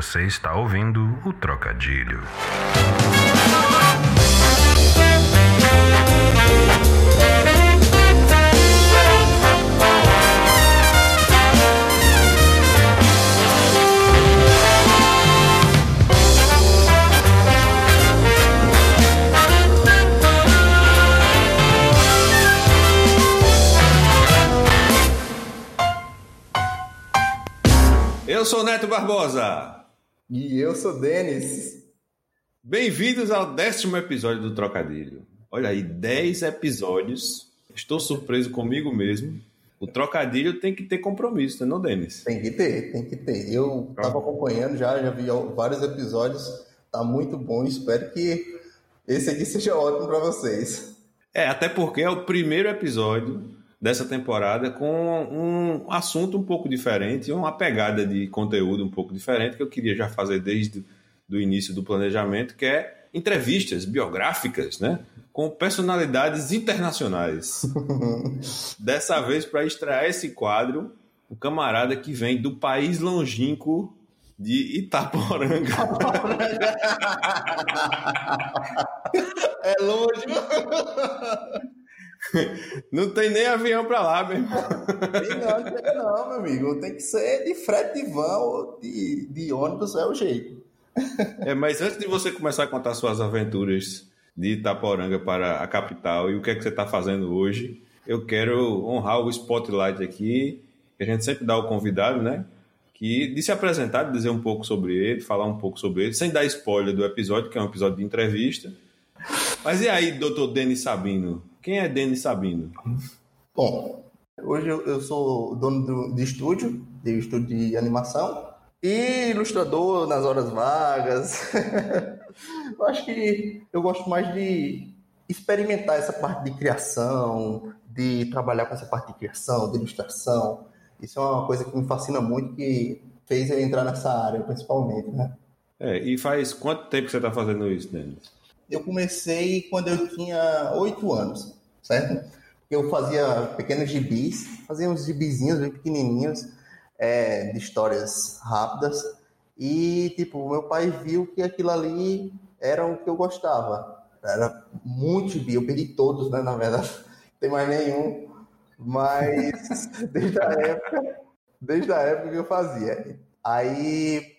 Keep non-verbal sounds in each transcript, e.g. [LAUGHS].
Você está ouvindo o Trocadilho. Eu sou Neto Barbosa. E eu sou Denis. Bem-vindos ao décimo episódio do Trocadilho. Olha aí, 10 episódios. Estou surpreso comigo mesmo. O trocadilho tem que ter compromisso, não, Denis? Tem que ter, tem que ter. Eu estava acompanhando já, já vi vários episódios. Tá muito bom. Espero que esse aqui seja ótimo para vocês. É, até porque é o primeiro episódio dessa temporada com um assunto um pouco diferente, uma pegada de conteúdo um pouco diferente que eu queria já fazer desde o início do planejamento, que é entrevistas biográficas, né? Com personalidades internacionais. [LAUGHS] Dessa vez, para estrear esse quadro, o camarada que vem do país longínquo de Itaporanga. [LAUGHS] é longe. [LAUGHS] Não tem nem avião para lá, meu irmão. Não, não, meu amigo. Tem que ser de frete de van ou de, de ônibus, é o jeito. É, mas antes de você começar a contar suas aventuras de Itaporanga para a capital e o que é que você está fazendo hoje, eu quero honrar o spotlight aqui, que a gente sempre dá ao convidado, né? Que de se apresentar, de dizer um pouco sobre ele, falar um pouco sobre ele, sem dar spoiler do episódio, que é um episódio de entrevista. Mas e aí, doutor Denis Sabino? Quem é Denis Sabino? Bom, hoje eu sou dono do, de estúdio, de estúdio de animação e ilustrador nas horas vagas. [LAUGHS] eu acho que eu gosto mais de experimentar essa parte de criação, de trabalhar com essa parte de criação, de ilustração. Isso é uma coisa que me fascina muito, que fez eu entrar nessa área, principalmente, né? É, e faz quanto tempo que você está fazendo isso, Denis? eu comecei quando eu tinha oito anos, certo? Eu fazia pequenos gibis, fazia uns gibizinhos bem pequenininhos, é, de histórias rápidas, e, tipo, meu pai viu que aquilo ali era o que eu gostava. Era muito gibi, eu perdi todos, né, na verdade, não [LAUGHS] tem mais nenhum, mas [LAUGHS] desde a época, desde a época que eu fazia. Aí,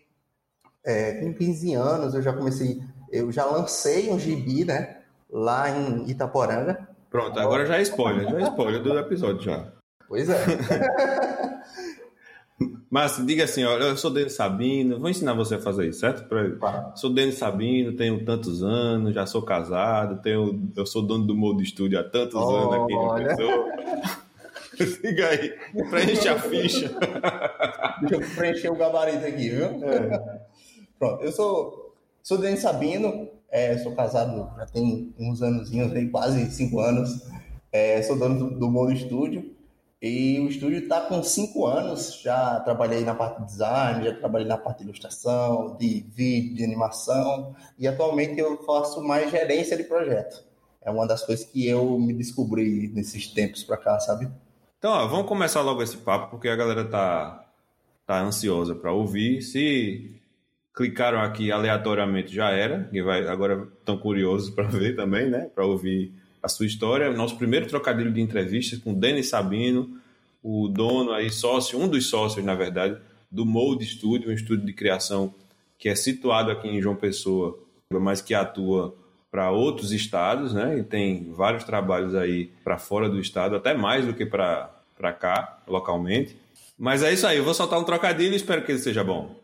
é, com 15 anos, eu já comecei eu já lancei um gibi, né? Lá em Itaporanga. Pronto, agora já é spoiler, já é spoiler do episódio já. Pois é. [LAUGHS] Mas diga assim, olha, eu sou Denis Sabino, vou ensinar você a fazer isso, certo? Pra... Sou Denis Sabino, tenho tantos anos, já sou casado, tenho, eu sou dono do Modo Estúdio há tantos oh, anos aqui olha. [LAUGHS] Diga aí, preenche a ficha. Deixa eu preencher o gabarito aqui, viu? É. Pronto, eu sou Sou Denis Sabino, é, sou casado já tem uns anos, quase cinco anos. É, sou dono do, do Modo Estúdio. E o estúdio está com cinco anos. Já trabalhei na parte de design, já trabalhei na parte de ilustração, de vídeo, de animação. E atualmente eu faço mais gerência de projeto. É uma das coisas que eu me descobri nesses tempos para cá, sabe? Então, ó, vamos começar logo esse papo, porque a galera tá, tá ansiosa para ouvir. Se clicaram aqui aleatoriamente já era, e vai, agora estão curiosos [LAUGHS] para ver também, né? Para ouvir a sua história. Nosso primeiro trocadilho de entrevistas com Denis Sabino, o dono aí, sócio, um dos sócios, na verdade, do Mold Studio, um estúdio de criação que é situado aqui em João Pessoa, mas que atua para outros estados, né? E tem vários trabalhos aí para fora do estado, até mais do que para cá, localmente. Mas é isso aí, eu vou soltar um trocadilho e espero que ele seja bom.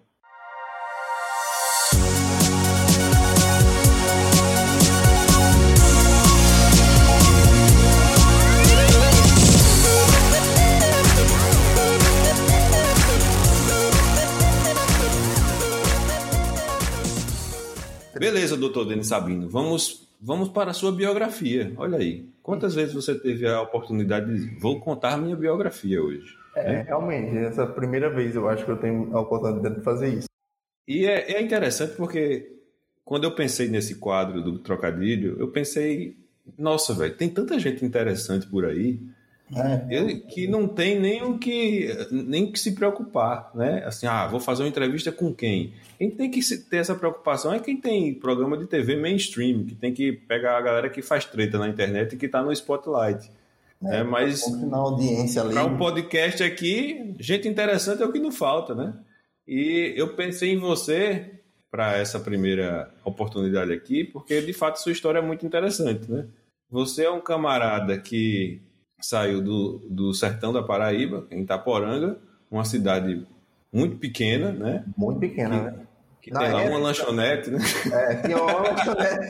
Doutor Denis Sabino, vamos, vamos para a sua biografia. Olha aí, quantas vezes você teve a oportunidade de vou contar minha biografia hoje? É, realmente, essa é a primeira vez eu acho que eu tenho a oportunidade de fazer isso. E é, é interessante porque quando eu pensei nesse quadro do trocadilho, eu pensei, nossa, velho, tem tanta gente interessante por aí É. Ele, que não tem nem o que nem que se preocupar, né? Assim, ah, vou fazer uma entrevista com quem? Quem tem que ter essa preocupação é quem tem programa de TV mainstream, que tem que pegar a galera que faz treta na internet e que está no spotlight. É, é mas na audiência para um podcast aqui, gente interessante é o que não falta, né? E eu pensei em você para essa primeira oportunidade aqui, porque de fato sua história é muito interessante, né? Você é um camarada que saiu do, do sertão da Paraíba, em Itaporanga, uma cidade muito pequena, né? Muito pequena, que, né? Que tem lá uma lanchonete, né? É, tinha uma lanchonete.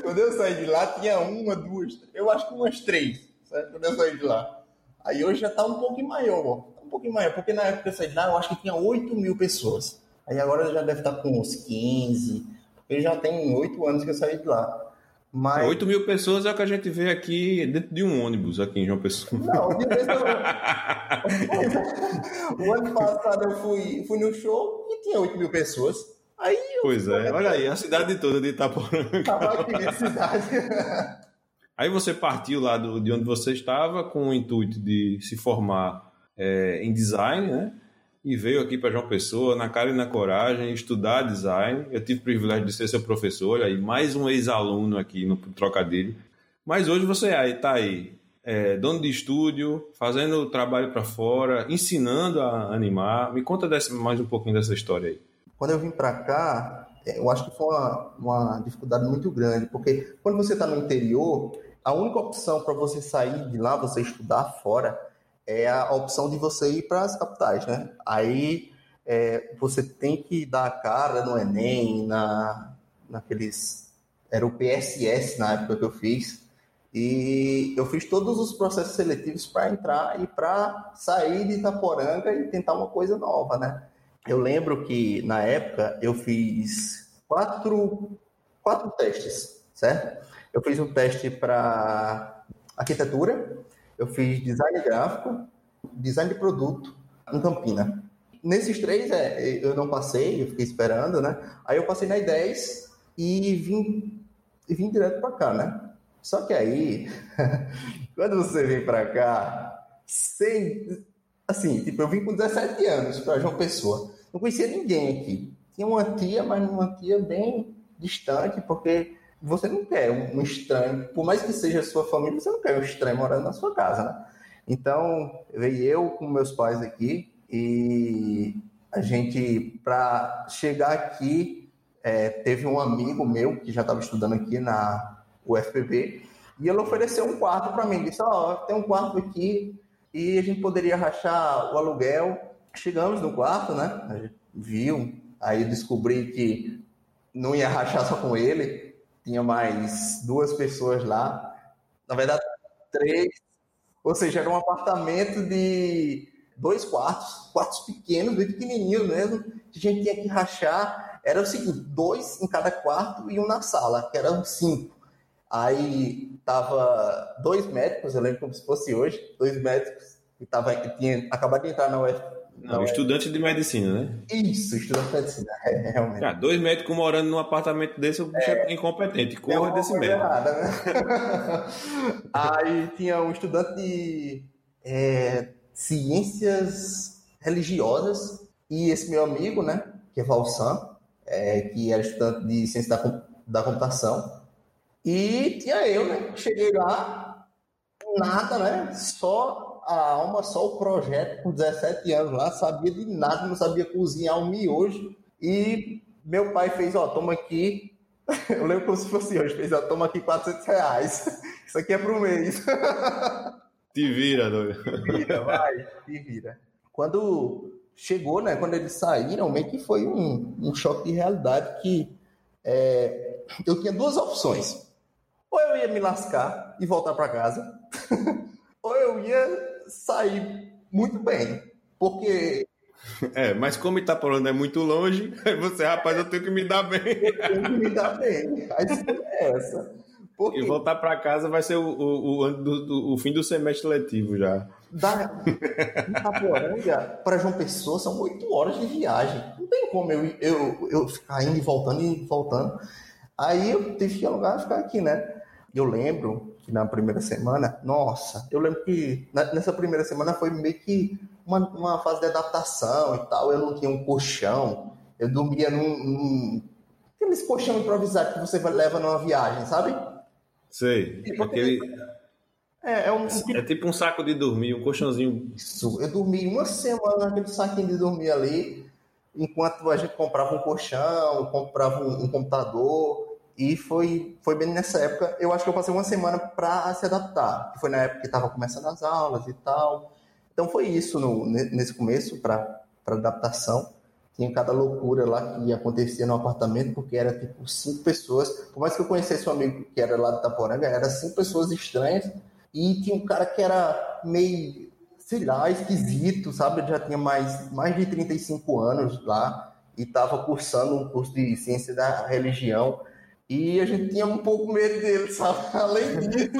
[LAUGHS] Quando eu saí de lá, tinha uma, duas, eu acho que umas três, certo? Quando eu saí de lá. Aí hoje já está um pouquinho maior, um pouquinho maior, porque na época que eu saí de lá, eu acho que tinha 8 mil pessoas. Aí agora já deve estar tá com uns 15, porque já tem 8 anos que eu saí de lá. Mas... 8 mil pessoas é o que a gente vê aqui dentro de um ônibus aqui em João Pessoa. Não, de vez eu... [LAUGHS] o ano passado eu fui, fui no show e tinha 8 mil pessoas. Aí pois é, olha aí, a cidade toda de Itaporanga. Estava aqui cidade. [LAUGHS] Aí você partiu lá do, de onde você estava com o intuito de se formar é, em design, né? E veio aqui para João Pessoa, na cara e na coragem, estudar design. Eu tive o privilégio de ser seu professor, aí mais um ex-aluno aqui no Trocadilho. Mas hoje você está aí, é, dono de estúdio, fazendo trabalho para fora, ensinando a animar. Me conta desse, mais um pouquinho dessa história aí. Quando eu vim para cá, é, eu acho que foi uma, uma dificuldade muito grande, porque quando você está no interior, a única opção para você sair de lá, você estudar fora, é a opção de você ir para as capitais, né? Aí é, você tem que dar a cara no Enem, na, naqueles. Era o PSS na época que eu fiz. E eu fiz todos os processos seletivos para entrar e para sair de Itaporanga e tentar uma coisa nova, né? Eu lembro que na época eu fiz quatro, quatro testes, certo? Eu fiz um teste para arquitetura, eu fiz design gráfico, design de produto em Campina. Nesses três, é, eu não passei, eu fiquei esperando, né? Aí eu passei na 10 e vim, e vim direto para cá, né? Só que aí, [LAUGHS] quando você vem para cá, sem. Assim, tipo, eu vim com 17 anos para João Pessoa. Não conhecia ninguém aqui. Tinha uma tia, mas uma tia bem distante, porque você não quer um estranho, por mais que seja sua família, você não quer um estranho morando na sua casa, né? Então, veio eu com meus pais aqui e a gente, para chegar aqui, é, teve um amigo meu que já estava estudando aqui na UFPB e ele ofereceu um quarto para mim. Disse: Ó, oh, tem um quarto aqui e a gente poderia rachar o aluguel. Chegamos no quarto, né? A gente viu, aí descobri que não ia rachar só com ele, tinha mais duas pessoas lá. Na verdade, três. Ou seja, era um apartamento de dois quartos, quartos pequenos, bem pequenininhos mesmo, que a gente tinha que rachar. Era o seguinte, dois em cada quarto e um na sala, que eram cinco. Aí tava dois médicos, eu lembro como se fosse hoje, dois médicos que tava, que tinha acabado de entrar na UF, não, estudante de medicina, né? Isso, estudante de medicina, [LAUGHS] é, realmente. Ah, dois médicos morando num apartamento desse, o bicho é, é incompetente. Corra desse médico. Errada, né? [LAUGHS] Aí tinha um estudante de é, ciências religiosas e esse meu amigo, né, que é Valsan, é, que era estudante de ciência da, da computação. E tinha eu, né? Cheguei lá, nada, né? Só a alma só o projeto com 17 anos lá, sabia de nada, não sabia cozinhar um miojo. E meu pai fez, ó, toma aqui. [LAUGHS] Eu lembro como se fosse hoje, fez, ó, toma aqui 400 reais. [LAUGHS] Isso aqui é pro mês. [LAUGHS] Te vira, doido. Te vira, vai, te vira. Quando chegou, né, quando eles saíram, meio que foi um, um choque de realidade que é, eu tinha duas opções. Ou eu ia me lascar e voltar para casa, ou eu ia sair muito bem. Porque. É, mas como Itaporã é muito longe, [LAUGHS] você, rapaz, eu tenho que me dar bem. Eu tenho que me dar bem. A escolha é essa. Porque... E voltar para casa vai ser o, o, o, do, o, fim do semestre letivo já. Da Itaporanga para João Pessoa são oito horas de viagem. Não tem como eu, eu, eu ficar indo e voltando e voltando. Aí eu tive que alugar e ficar aqui, né? Eu lembro na primeira semana, nossa, eu lembro que nessa primeira semana foi meio que uma, uma fase de adaptação e tal. Eu não tinha um colchão, eu dormia num, num aqueles colchão improvisado que você leva numa viagem, sabe? Sei. Tipo, aquele... É, é, um... é tipo um saco de dormir, um colchãozinho. Isso. Eu dormi uma semana naquele saquinho de dormir ali, enquanto a gente comprava um colchão, comprava um, um computador. E foi, foi bem nessa época. Eu acho que eu passei uma semana para se adaptar. Foi na época que estava começando as aulas e tal. Então foi isso no, nesse começo para adaptação tinha cada loucura lá que acontecia no apartamento, porque era tipo cinco pessoas. Por mais que eu conhecesse um amigo que era lá de Itaporanga, era cinco pessoas estranhas. E tinha um cara que era meio, sei lá, esquisito, sabe? Ele já tinha mais, mais de 35 anos lá e estava cursando um curso de ciência da religião. E a gente tinha um pouco medo dele, sabe? [LAUGHS] Além disso.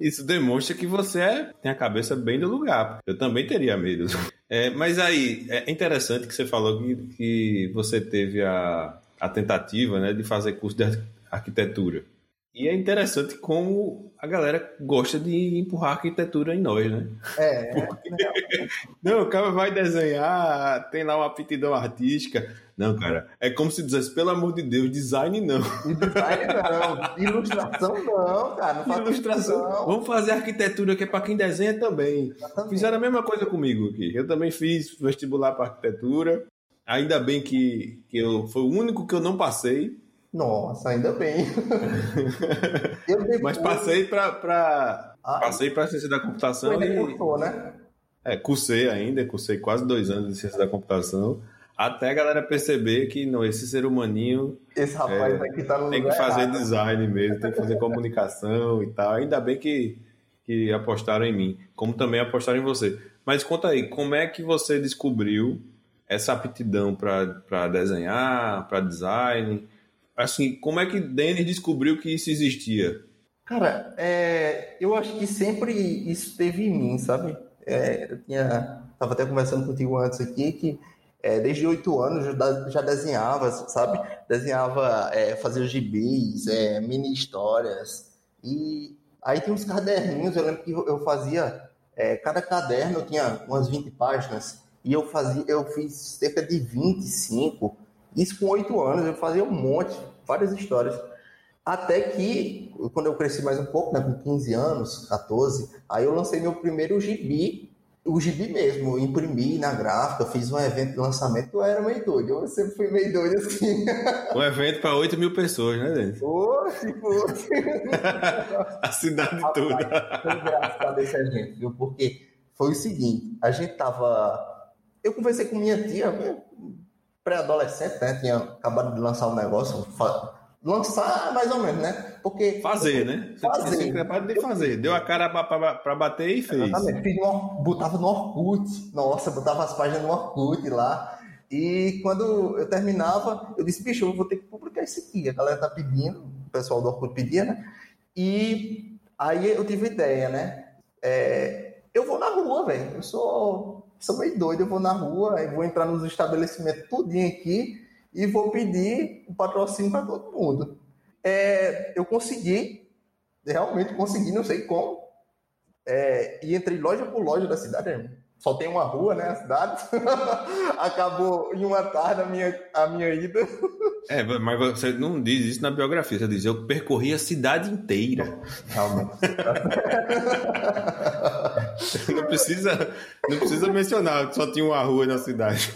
Isso demonstra que você é, tem a cabeça bem do lugar. Eu também teria medo. [LAUGHS] É, mas aí, é interessante que você falou que, que você teve a, a tentativa né, de fazer curso de arquitetura. E é interessante como a galera gosta de empurrar arquitetura em nós, né? É. Porque... [LAUGHS] Não, o cara vai desenhar, tem lá uma aptidão artística. Não, cara, é como se dissesse, pelo amor de Deus, design não. Design não, ilustração não, cara. Não ilustração. Não. Vamos fazer arquitetura que é para quem desenha também. Exatamente. Fizeram a mesma coisa comigo aqui. Eu também fiz vestibular para arquitetura. Ainda bem que, que eu foi o único que eu não passei nossa, ainda bem. [LAUGHS] depois... Mas passei para ah, passei para ciência da computação e cursou, né? É, cursei ainda, cursei quase dois anos de ciência da computação, até a galera perceber que não, esse ser humaninho esse rapaz é, aqui tá no tem que fazer errado. design mesmo, tem que fazer comunicação e tal. Ainda bem que que apostaram em mim, como também apostaram em você. Mas conta aí, como é que você descobriu essa aptidão para desenhar, para design? Assim, como é que Denis descobriu que isso existia? Cara, é, eu acho que sempre isso esteve em mim, sabe? É, eu tinha, tava até conversando contigo antes aqui que é, desde oito anos já, já desenhava, sabe? Desenhava, é, fazia gibis, é, mini histórias e aí tinha uns caderninhos. Eu lembro que eu fazia é, cada caderno tinha umas 20 páginas e eu fazia, eu fiz cerca de 25 isso com oito anos, eu fazia um monte, várias histórias. Até que, quando eu cresci mais um pouco, né, com 15 anos, 14, aí eu lancei meu primeiro gibi, o gibi mesmo, imprimi na gráfica, fiz um evento de lançamento, eu era meio doido, eu sempre fui meio doido assim. Um evento para 8 mil pessoas, né, Denis? Oxe, fosse. a cidade Rapaz, toda. Foi engraçado esse evento, viu? Porque foi o seguinte, a gente tava... Eu conversei com minha tia, pré-adolescente, né? Tinha acabado de lançar um negócio. Lançar mais ou menos, né? Porque. Fazer, né? Você fazer. Tinha de fazer. Deu a cara para bater e fez. Exatamente. Fiz no, botava no Orkut. Nossa, botava as páginas no Orkut lá. E quando eu terminava, eu disse, bicho, eu vou ter que publicar isso aqui. A galera tá pedindo, o pessoal do Orkut pedia, né? E aí eu tive ideia, né? É, eu vou na rua, velho. Eu sou sou meio doido, eu vou na rua, aí vou entrar nos estabelecimentos tudinho aqui e vou pedir o patrocínio para todo mundo. É, eu consegui, realmente consegui, não sei como, é, e entrei loja por loja da cidade, só tem uma rua, né, a cidade. [LAUGHS] Acabou em uma tarde a minha, a minha ida. [LAUGHS] É, mas você não diz isso na biografia, você diz, eu percorri a cidade inteira. Realmente. [LAUGHS] não precisa, não precisa mencionar que só tinha uma rua na cidade.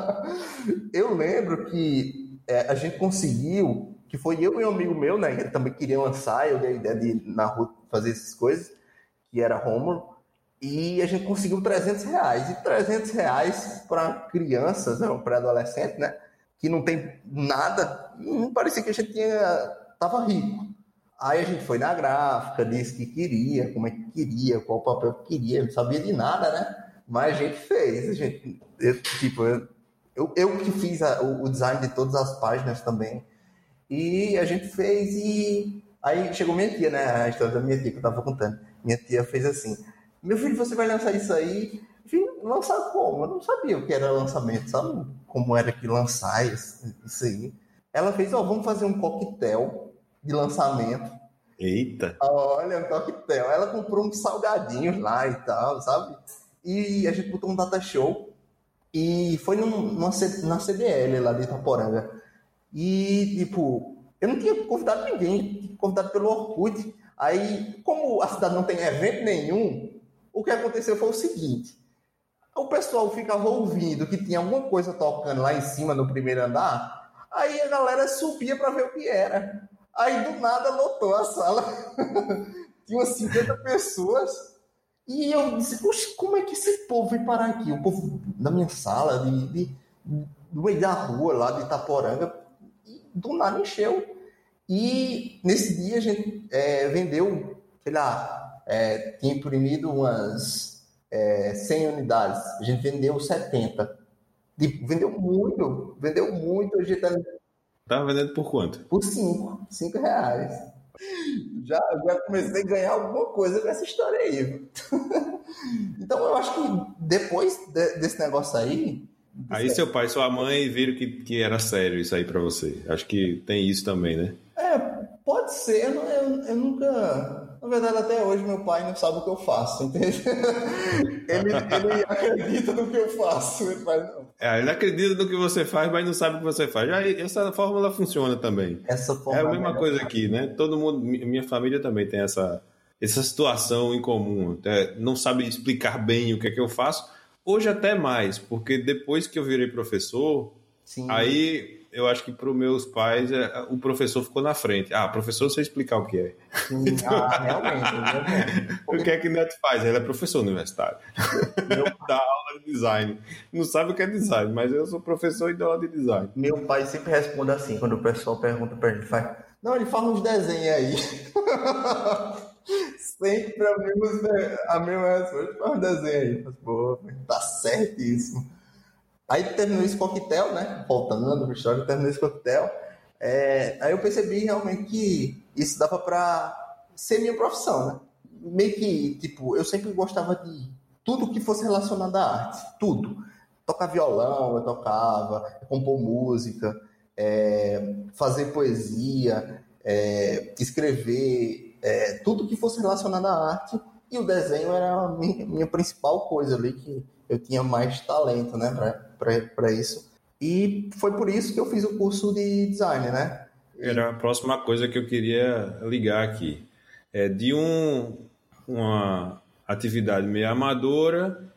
[LAUGHS] eu lembro que é, a gente conseguiu, que foi eu e um amigo meu, né, que também queria lançar, eu dei a ideia de na rua fazer essas coisas, que era Romulo, e a gente conseguiu 300 reais. E 300 reais para crianças, né, um pré-adolescente, né? Que não tem nada, não parecia que a gente tinha, tava rico. Aí a gente foi na gráfica, disse que queria, como é que queria, qual papel que queria, não sabia de nada, né? Mas a gente fez, a gente, eu, tipo, eu, eu, que fiz a, o, o design de todas as páginas também. E a gente fez e aí chegou minha tia, né? A história da minha tia que eu tava contando. Minha tia fez assim: meu filho, você vai lançar isso aí? Lançar como? Eu não sabia o que era lançamento, sabe? Como era que lançar isso, aí. Ela fez, ó, oh, vamos fazer um coquetel de lançamento. Eita! Olha, o coquetel. Ela comprou uns salgadinhos lá e tal, sabe? E a gente botou um data show e foi num, numa, na CDL lá de Itaporanga. E, tipo, eu não tinha convidado ninguém, tinha convidado pelo Orkut. Aí, como a cidade não tem evento nenhum, o que aconteceu foi o seguinte: o pessoal ficava ouvindo que tinha alguma coisa tocando lá em cima no primeiro andar, aí a galera subia para ver o que era. Aí do nada lotou a sala. [LAUGHS] tinha umas 50 pessoas. E eu disse, Poxa, como é que esse povo veio parar aqui? O povo da minha sala, de, de, do meio da rua lá de Itaporanga, e do nada encheu. E nesse dia a gente é, vendeu, sei lá, é, tinha imprimido umas é, 100 unidades. A gente vendeu 70. Tipo, vendeu muito, vendeu muito. A gente Tava vendendo por quanto? Por 5, 5 reais. Já, já comecei a ganhar alguma coisa com essa história aí. [LAUGHS] então eu acho que depois de, desse negócio aí, Aí seu pai e sua mãe viram que, que era sério isso aí para você. Acho que tem isso também, né? É, pode ser. Eu, eu, eu, nunca. Na verdade, até hoje meu pai não sabe o que eu faço, entende? [LAUGHS] ele, ele acredita no que eu faço, ele faz, não. É, ele acredita no que você faz, mas não sabe o que você faz. Já, essa fórmula funciona também. Essa é a mesma coisa aqui, né? Todo mundo, minha família também tem essa, essa situação em comum. É, não sabe explicar bem o que é que eu faço. Hoje até mais, porque depois que eu virei professor, Sim. aí eu acho que para os meus pais é, o professor ficou na frente. Ah, professor, você explicar o que é. então, ah, realmente. realmente. [LAUGHS] o que é que o Neto faz? Ele é professor universitário. [LAUGHS] Eu dá aula de design. Não sabe o que é design, mas eu sou professor e dou aula de design. Meu pai sempre responde assim, quando o pessoal pergunta para ele, faz, não, ele faz uns desenhos aí. [LAUGHS] sempre a mesma, a mesma resposta, faz um desenho aí. Pô, tá certíssimo. Aí terminou esse coquetel, né? Voltando para história, terminou esse coquetel. É, aí eu percebi realmente que isso dava para ser minha profissão, né? Meio que, tipo, eu sempre gostava de tudo que fosse relacionado à arte, tudo. Tocar violão, eu tocava, compor música, é, fazer poesia, é, escrever, é, tudo que fosse relacionado à arte. E o desenho era a minha, minha principal coisa ali, que eu tinha mais talento, né? Para isso. E foi por isso que eu fiz o curso de design, né? Era a próxima coisa que eu queria ligar aqui. É de um, uma atividade meio amadora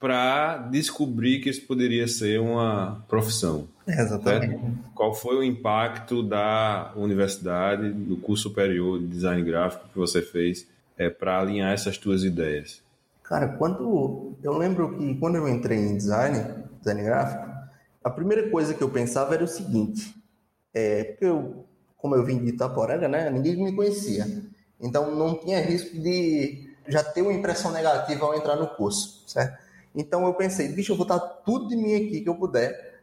para descobrir que isso poderia ser uma profissão. Exatamente. Certo? Qual foi o impacto da universidade, do curso superior de design gráfico que você fez é, para alinhar essas tuas ideias? Cara, quando eu lembro que quando eu entrei em design, design gráfico, a primeira coisa que eu pensava era o seguinte, é, porque eu, como eu vim de Itaporanga, né, ninguém me conhecia, então não tinha risco de já ter uma impressão negativa ao entrar no curso, certo? Então eu pensei, bicho, eu vou dar tudo de mim aqui que eu puder,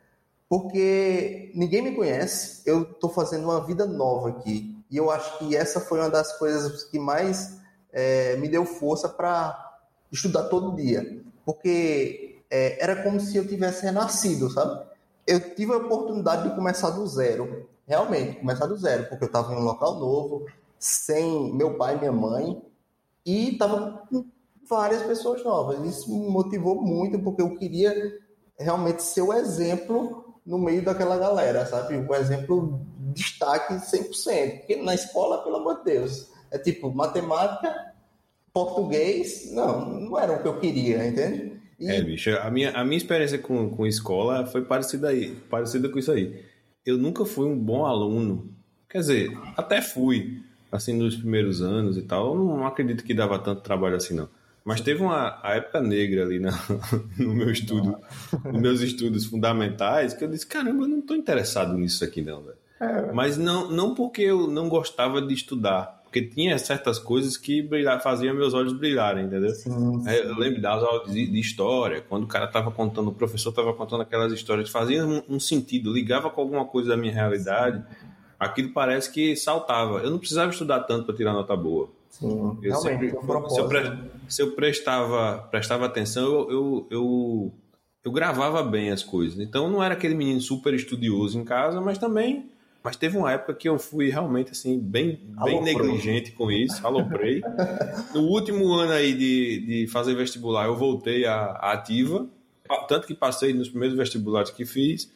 porque ninguém me conhece, eu estou fazendo uma vida nova aqui, e eu acho que essa foi uma das coisas que mais é, me deu força para estudar todo dia, porque é, era como se eu tivesse renascido, sabe? Eu tive a oportunidade de começar do zero, realmente, começar do zero, porque eu estava em um local novo, sem meu pai e minha mãe, e estava com várias pessoas novas. Isso me motivou muito, porque eu queria realmente ser o exemplo no meio daquela galera, sabe? O exemplo destaque 100%. Porque na escola, pelo amor de Deus, é tipo matemática, português, não, não era o que eu queria, entende? E... É, bicho, a minha, a minha experiência com, com escola foi parecida, aí, parecida com isso aí. Eu nunca fui um bom aluno. Quer dizer, até fui, assim, nos primeiros anos e tal. Eu não acredito que dava tanto trabalho assim, não. Mas teve uma época negra ali na, [LAUGHS] no meu estudo, nos meus estudos fundamentais, que eu disse, caramba, eu não estou interessado nisso aqui não, velho. É. Mas não, não porque eu não gostava de estudar, porque tinha certas coisas que brilhar, faziam meus olhos brilharem, entendeu? Sim, sim. Eu lembro das aulas de, de, história, quando o cara estava contando, o professor estava contando aquelas histórias, fazia um, um, sentido, ligava com alguma coisa da minha realidade, aquilo parece que saltava. Eu não precisava estudar tanto para tirar nota boa. Sim, eu sempre, se, eu pre, se eu prestava, prestava atenção, eu, eu, eu, eu gravava bem as coisas. Então, eu não era aquele menino super estudioso em casa, mas também Mas teve uma época que eu fui realmente assim, bem, bem negligente com isso, aloprei. no último ano aí de, de fazer vestibular, eu voltei à, à ativa, tanto que passei nos primeiros vestibulares que fiz,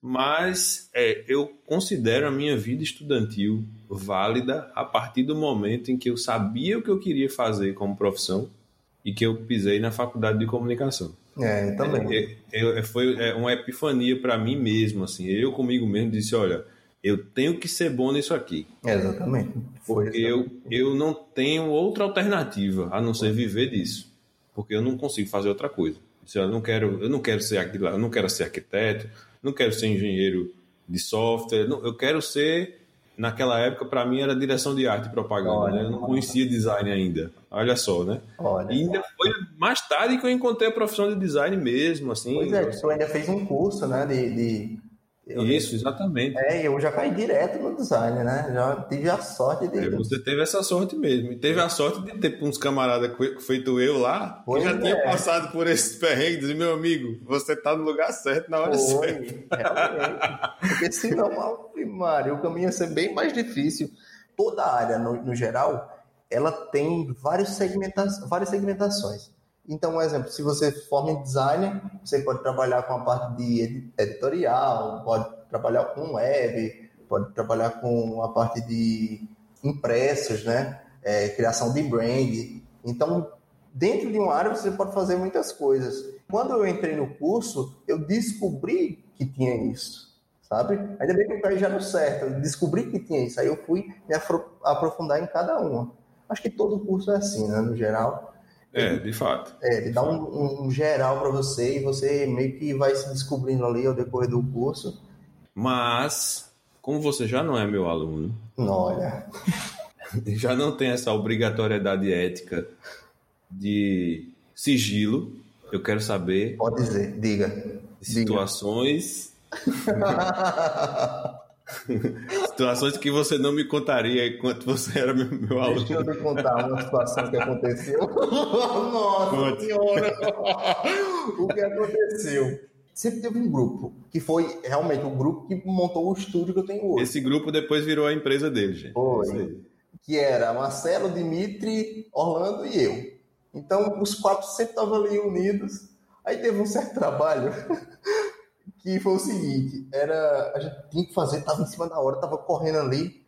mas é, eu considero a minha vida estudantil válida a partir do momento em que eu sabia o que eu queria fazer como profissão e que eu pisei na faculdade de comunicação. É, também. É, é, foi é, uma epifania para mim mesmo, assim. Eu comigo mesmo disse, olha, eu tenho que ser bom nisso aqui. Exatamente. Foi porque eu, eu não tenho outra alternativa a não ser viver disso. Porque eu não consigo fazer outra coisa. Eu não quero, eu não quero ser aquilo, eu não quero ser arquiteto, não quero ser engenheiro de software, eu quero ser naquela época, para mim, era direção de arte e propaganda. Olha, né? Eu não conhecia design ainda. Olha só, né? Olha, e ainda foi mais tarde que eu encontrei a profissão de design mesmo, assim. Pois é, tu ainda fez um curso, né, de, de eu, Isso, exatamente. É, eu já caí direto no design, né? Já tive a sorte de. É, você teve essa sorte mesmo. E teve a sorte de ter uns camaradas feito eu lá, Foi, que já é. tinha passado por esses perrengues. E, meu amigo, você tá no lugar certo na hora Foi, certa. Realmente. Porque senão, Mário, o caminho ia ser bem mais difícil. Toda a área, no, no geral, ela tem vários segmenta várias segmentações. Então, um exemplo, se você forma em design, você pode trabalhar com a parte de editorial, pode trabalhar com web, pode trabalhar com a parte de impressos, né? É, criação de brand. Então, dentro de uma área você pode fazer muitas coisas. Quando eu entrei no curso, eu descobri que tinha isso, sabe? Ainda bem que eu caí já no certo, eu descobri que tinha isso. Aí eu fui me aprofundar em cada uma. Acho que todo curso é assim, né? No geral é, de fato. É, ele dá um, um geral para você e você meio que vai se descobrindo ali ao decorrer do curso. Mas, como você já não é meu aluno. Olha. [LAUGHS] Já não tem essa obrigatoriedade ética de sigilo. Eu quero saber. Pode dizer, diga. Situações. [LAUGHS] Situações que você não me contaria enquanto você era meu, meu aluno. Deixa eu me contar uma situação que aconteceu. [LAUGHS] Nossa Conte. senhora! o que aconteceu? Sempre teve um grupo, que foi realmente o grupo que montou o estúdio que eu tenho hoje. Esse grupo depois virou a empresa dele, gente. Foi. Que era Marcelo, Dimitri, Orlando e eu. Então, os quatro sempre estavam ali unidos. Aí teve um certo trabalho que foi o seguinte, era a gente tinha que fazer, tava em cima da hora, tava correndo ali,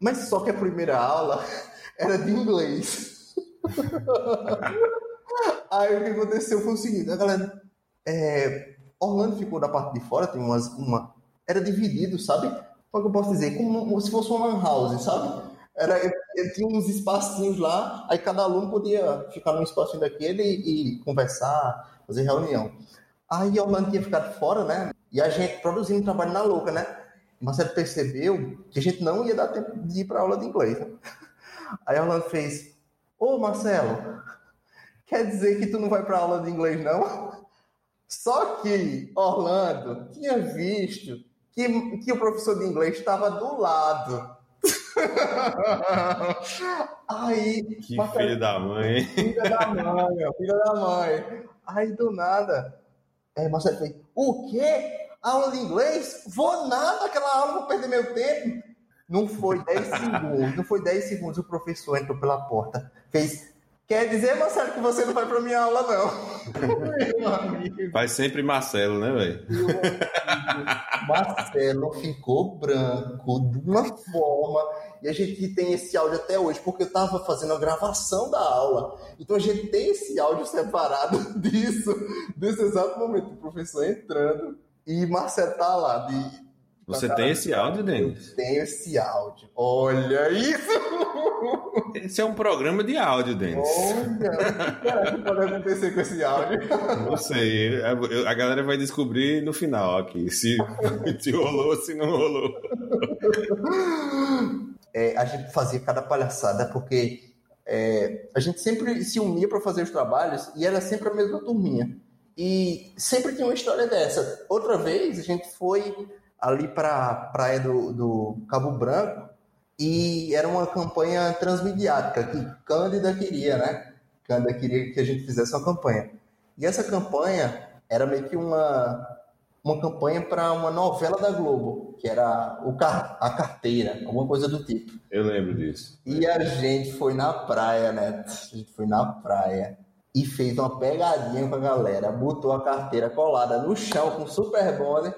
mas só que a primeira aula [LAUGHS] era de inglês. [LAUGHS] Aí o que aconteceu foi o seguinte, a galera, é, Orlando ficou da parte de fora, tem umas, uma, era dividido, sabe? Como é eu posso dizer? Como se fosse uma lan house, sabe? Era, tinha uns espacinhos lá, aí cada aluno podia ficar num espacinho daquele e, e conversar, fazer reunião. Aí Orlando tinha ficado fora, né? E a gente produzindo trabalho na louca, né? Marcelo percebeu que a gente não ia dar tempo de ir para aula de inglês. Né? [LAUGHS] Aí Orlando fez: Ô Marcelo, quer dizer que tu não vai para aula de inglês, não? [LAUGHS] Só que Orlando tinha visto que, que o professor de inglês estava do lado. [LAUGHS] Aí. Que Marcelo, filho da mãe. Filha da mãe, filha da mãe. Aí do nada, é, Marcelo fez, o quê? Aula de inglês? Vou nada, aquela aula, vou perder meu tempo. Não foi 10 segundos, não foi 10 segundos, o professor entrou pela porta, fez, quer dizer, Marcelo, que você não vai para minha aula, não. [LAUGHS] Faz sempre Marcelo, né, velho? [LAUGHS] Marcelo ficou branco de uma forma e a gente tem esse áudio até hoje, porque eu estava fazendo a gravação da aula. Então a gente tem esse áudio separado [LAUGHS] disso, desse exato momento, o professor entrando e Marcelo tá lá. De, Você tem esse áudio, Denis? Tenho esse áudio. Olha isso! Esse é um programa de áudio, Denis. Olha, o que pode acontecer com esse áudio? Não sei. A galera vai descobrir no final aqui, se, se rolou ou se não rolou é, a gente fazia cada palhaçada, porque é, a gente sempre se unia para fazer os trabalhos e era sempre a mesma turminha. E sempre tinha uma história dessa. Outra vez a gente foi ali para a praia do, do Cabo Branco e era uma campanha transmediática que Cândida queria, né? Cândida queria que a gente fizesse uma campanha. E essa campanha era meio que uma uma campanha para uma novela da Globo, que era o car a carteira, alguma coisa do tipo. Eu lembro disso. E a gente foi na praia, né? A gente foi na praia e fez uma pegadinha com a galera, botou a carteira colada no chão com super bonder.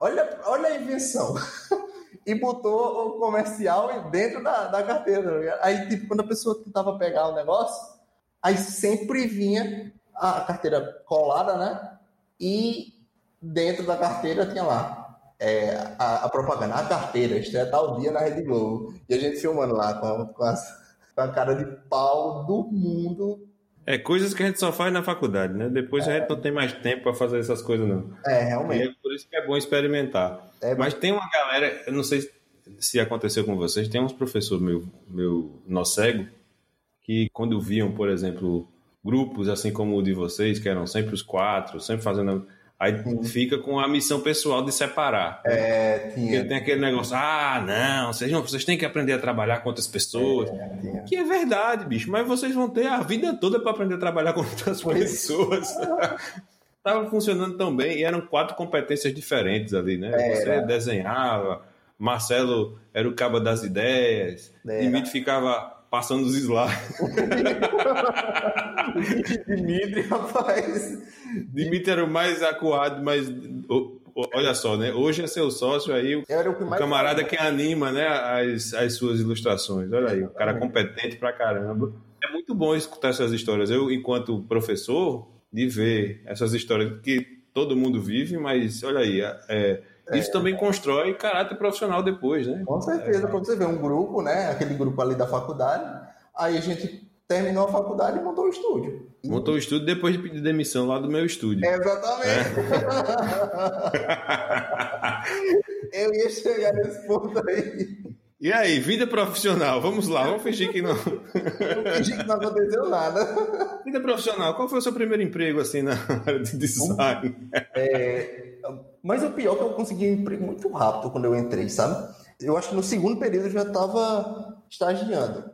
Olha, olha a invenção. [LAUGHS] e botou o comercial dentro da, da carteira. Tá aí, tipo, quando a pessoa tentava pegar o negócio, aí sempre vinha a carteira colada, né? E dentro da carteira tinha lá é, a, a, propaganda, a carteira, estreia tal dia na Rede Globo. E a gente filmando lá com, com, as, com a cara de pau do mundo. É, coisas que a gente só faz na faculdade, né? Depois é. a gente não tem mais tempo para fazer essas coisas, não. É, realmente. E é por isso que é bom experimentar. É, mas tem uma galera, eu não sei se aconteceu com vocês, tem uns professores meu, meu nó cego que quando viam, por exemplo, grupos assim como o de vocês, que eram sempre os quatro, sempre fazendo Aí fica com a missão pessoal de separar. É, tinha. Porque tem aquele negócio, ah, não, vocês, não, vocês têm que aprender a trabalhar com outras pessoas. É, que é verdade, bicho, mas vocês vão ter a vida toda para aprender a trabalhar com outras pois. pessoas. [LAUGHS] Tava funcionando tão bem e eram quatro competências diferentes ali, né? Você desenhava, Marcelo era o cabo das ideias, Dimitri ficava passando os slides. Dimitri, rapaz. Dimitri era o mais acuado, mas olha só, né? Hoje é seu sócio aí, o, o camarada que anima, né, as, as suas ilustrações. Olha aí, o cara competente pra caramba. É muito bom escutar essas histórias. Eu, enquanto professor, de ver essas histórias que todo mundo vive, mas olha aí, é, isso é. também constrói caráter profissional depois, né? Com certeza, é. quando você vê um grupo, né? Aquele grupo ali da faculdade, aí a gente terminou a faculdade e montou o estúdio. Montou o estúdio depois de pedir demissão lá do meu estúdio. É, exatamente. [LAUGHS] Eu ia chegar nesse ponto aí. E aí, vida profissional? Vamos lá, vamos fingir que não. Vamos fingir que não aconteceu nada. Vida profissional, qual foi o seu primeiro emprego assim na área de design? É, mas o pior é que eu consegui um emprego muito rápido quando eu entrei, sabe? Eu acho que no segundo período eu já estava estagiando.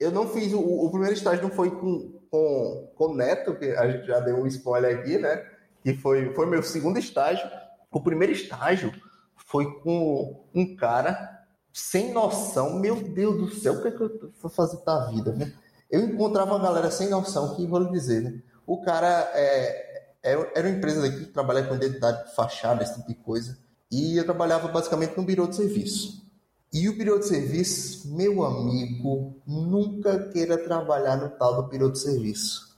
Eu não fiz. O, o, primeiro estágio não foi com, com, com o Neto, que a gente já deu um spoiler aqui, né? Que foi, foi meu segundo estágio. O primeiro estágio foi com um cara sem noção. Meu Deus do céu, o que é que eu vou fazer da vida? Né? Eu encontrava uma galera sem noção que vou lhe dizer, né? O cara é, era, era uma empresa daqui que trabalha com identidade de fachada, esse tipo de coisa. E eu trabalhava basicamente no birô de serviço. E o birô de serviço, meu amigo, nunca queira trabalhar no tal do birô de serviço.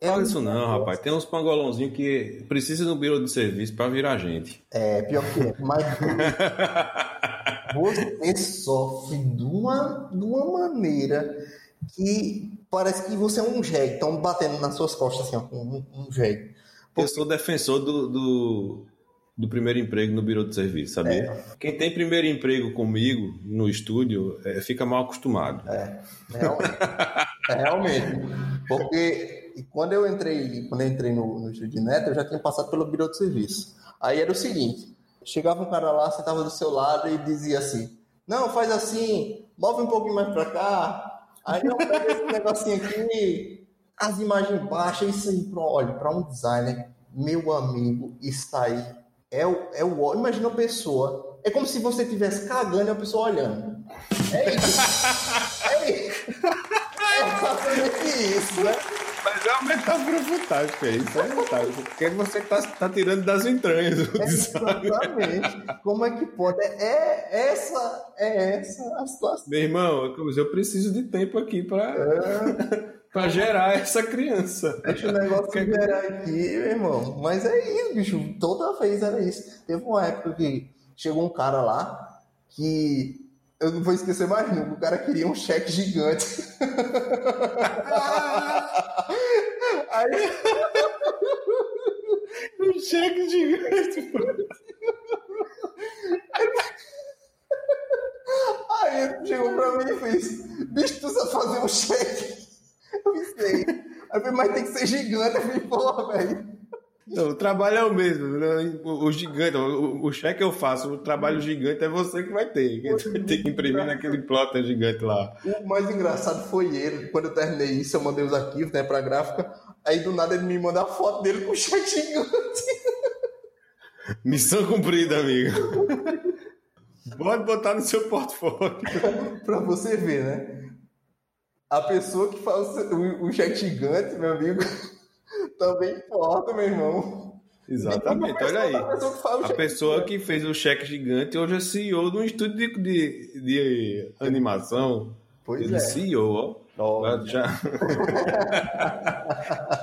É Fala isso não, rapaz. Tem uns pangolãozinhos que precisam do birô de serviço para virar gente. É, pior que é. Mas [LAUGHS] você sofre de uma, de uma maneira que parece que você é um jegue. Estão batendo nas suas costas assim, ó, um, um jegue. Eu sou defensor do, do, do, primeiro emprego no Biro de Serviço, sabia? É. Quem tem primeiro emprego comigo no estúdio é, fica mal acostumado. É, realmente. é, realmente. Porque quando eu entrei, quando eu entrei no, no estúdio de Neto, eu já tinha passado pelo Biro de Serviço. Aí era o seguinte: chegava um cara lá, sentava do seu lado e dizia assim: Não, faz assim, move um pouquinho mais pra cá. Aí não pega esse negocinho aqui, as imagens baixas, isso aí, olha, para um designer, meu amigo, isso aí é o, é o. Imagina uma pessoa. É como se você estivesse cagando e a pessoa olhando. É isso. [LAUGHS] é isso. É isso, né? Mas é uma metáfora fantástica, isso é fantástico. Porque você está tá tirando das entranhas é Exatamente. Como é que pode? É, é essa, é essa a situação. Meu irmão, eu preciso de tempo aqui para. É para gerar essa criança. Deixa o negócio que... gerar aqui, meu irmão. Mas é isso, bicho. Toda vez era isso. Teve uma época que chegou um cara lá que eu não vou esquecer mais nunca. O cara queria um cheque gigante. [LAUGHS] Aí. um cheque gigante. Aí ele chegou pra mim e fez: Bicho, tu sabe fazer um cheque? Eu pensei. Aí eu falei, mas tem que ser gigante. Eu falei, porra, velho. Não, o trabalho é o mesmo. Né? O, o gigante, o, o, cheque eu faço, o trabalho gigante é você que vai ter. Tem que imprimir naquele plotter gigante lá. O mais engraçado foi ele. Quando eu terminei isso, eu mandei os arquivos né, pra gráfica. Aí do nada ele me manda a foto dele com o cheque gigante. [LAUGHS] Missão cumprida, amigo. Pode botar no seu portfólio. [LAUGHS] pra você ver, né? A pessoa que faz o, o cheque gigante, meu amigo, [LAUGHS] também importa, meu irmão. Exatamente, olha aí. A pessoa que fez o cheque gigante hoje é CEO de um estúdio de, de, de animação. Pois Ele é. CEO, ó. Já... [LAUGHS]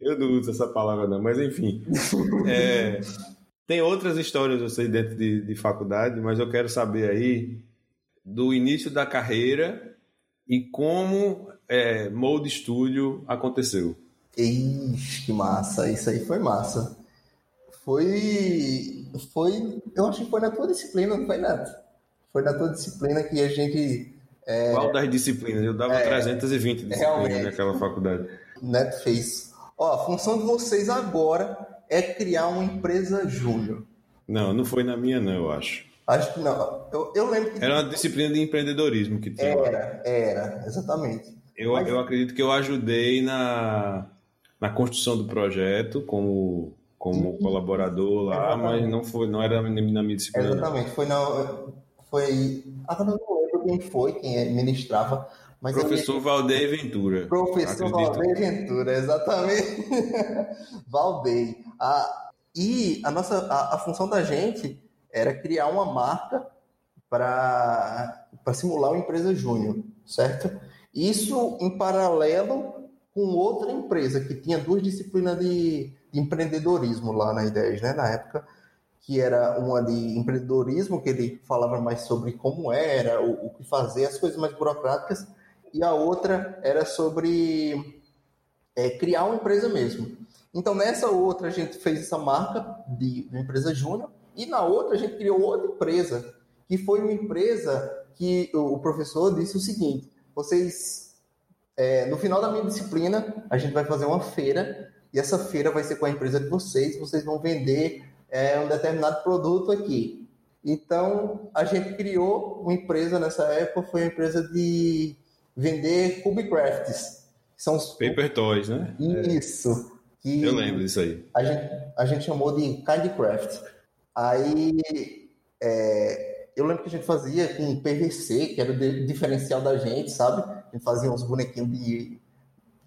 Eu não uso essa palavra, não, mas enfim. [LAUGHS] É, tem outras histórias, eu sei, dentro de, de faculdade, mas eu quero saber aí do início da carreira e como é, Mode Studio aconteceu. Ixi, que massa. Isso aí foi massa. Foi. Foi. Eu acho que foi na tua disciplina, não foi, Neto? Foi na tua disciplina que a gente. É, Qual das disciplinas? Eu dava É, 320 disciplinas naquela faculdade. Neto fez. Ó, a função de vocês agora é criar uma empresa júnior. Não, não foi na minha, não, eu acho. Acho que não. Eu, eu lembro que. Era uma disciplina de empreendedorismo que tinha. Era, era, exatamente. Eu, Mas- eu acredito que eu ajudei na, na construção do projeto como, como Sim. colaborador lá, Exatamente. mas não foi, não era na minha disciplina. Exatamente. Foi na. Foi. Agora não lembro quem foi, quem ministrava. Mas Professor Valdeir Ventura. Professor acredito. Valdeir Ventura, exatamente. [LAUGHS] Valdeir. A, e a nossa a, a função da gente era criar uma marca para simular uma empresa júnior, certo? Isso em paralelo com outra empresa que tinha duas disciplinas de, de empreendedorismo lá na IDES, né, na época, que era uma de empreendedorismo, que ele falava mais sobre como era, o, o que fazer, as coisas mais burocráticas, e a outra era sobre é, criar uma empresa mesmo. Então, nessa outra, a gente fez essa marca de, de empresa júnior, e na outra, a gente criou outra empresa, que foi uma empresa que o professor disse o seguinte: vocês, é, no final da minha disciplina, a gente vai fazer uma feira, e essa feira vai ser com a empresa de vocês, vocês vão vender é, um determinado produto aqui. Então, a gente criou uma empresa nessa época, foi uma empresa de vender Cubicrafts. São os... Paper Toys, né? Isso. Que Eu lembro disso aí. a gente, a gente chamou de Kindcraft. Aí é, eu lembro que a gente fazia com PVC, que era o diferencial da gente, sabe? A gente fazia uns bonequinhos de.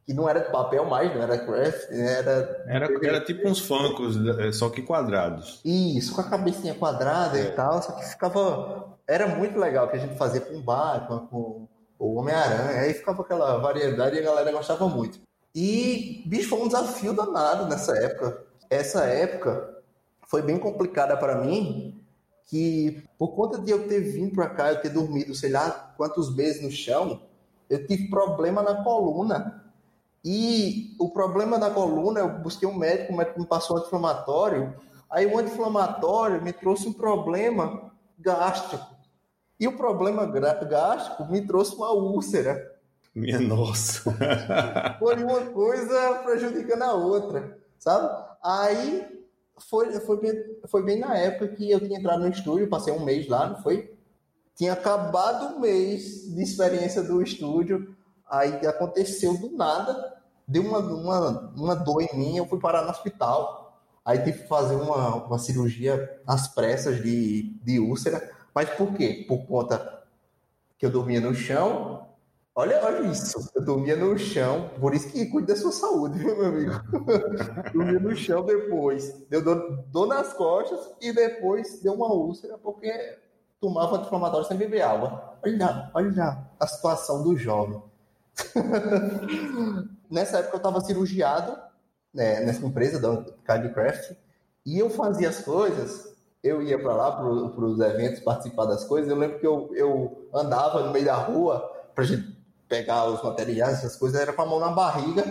que não era de papel mais, não era craft, era. Era, era tipo uns funkos, eh, só que quadrados. Isso, com a cabecinha quadrada É. e tal, só que ficava. Era muito legal que a gente fazia com Batman, com o Homem-Aranha, aí ficava aquela variedade e a galera gostava muito. E, bicho, foi um desafio danado nessa época. Essa época foi bem complicada para mim, que por conta de eu ter vindo para cá, eu ter dormido, sei lá, quantos meses no chão, eu tive problema na coluna. E o problema da coluna, eu busquei um médico, o médico me passou um anti-inflamatório, aí o anti-inflamatório me trouxe um problema gástrico. E o problema gástrico me trouxe uma úlcera. Minha nossa. Foi uma coisa prejudicando a outra, sabe? Aí foi, foi, bem, foi bem na época que eu tinha entrado no estúdio, passei um mês lá, não foi? Tinha acabado o mês de experiência do estúdio, aí aconteceu do nada, deu uma, uma, uma dor em mim, eu fui parar no hospital. Aí tive que fazer uma, uma cirurgia às pressas de, de úlcera. Mas por quê? Por conta que eu dormia no chão. Olha, olha isso. Eu dormia no chão. Por isso que cuide da sua saúde, [LAUGHS] meu amigo? dormia no chão depois. Deu dor, dor nas costas e depois deu uma úlcera porque tomava anti-inflamatório sem beber água. Olha, olha a situação do jovem. [LAUGHS] Nessa época eu estava cirurgiado né, nessa empresa da Cardcraft e eu fazia as coisas. Eu ia para lá para os eventos, participar das coisas. Eu lembro que eu, eu andava no meio da rua para gente pegar os materiais, essas coisas, era com a mão na barriga,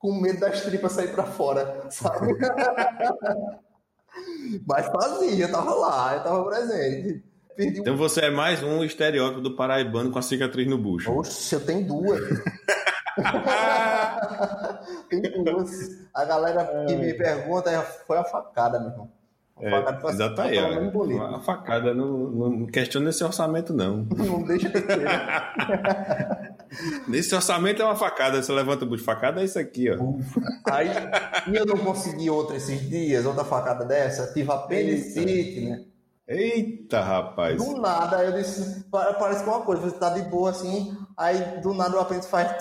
com medo das tripas sair para fora, sabe? [LAUGHS] Mas fazia, eu tava lá, eu tava presente. Perdi um Então você é mais um estereótipo do paraibano com a cicatriz no bucho. Oxe, eu tenho duas. [LAUGHS] [LAUGHS] tem duas. A galera que me pergunta é, foi a facada, meu irmão. É, exato aí, a facada não, não questiona esse orçamento, não. [LAUGHS] Não deixa de ter. [LAUGHS] Nesse orçamento é uma facada. Você levanta o bucho de facada, é isso aqui, ó. Aí, e eu não consegui outra esses dias, outra facada dessa. Tive apendicite, né? Eita, rapaz. Do nada, eu disse, parece que é uma coisa, você tá de boa assim, aí do nada o apêndice faz,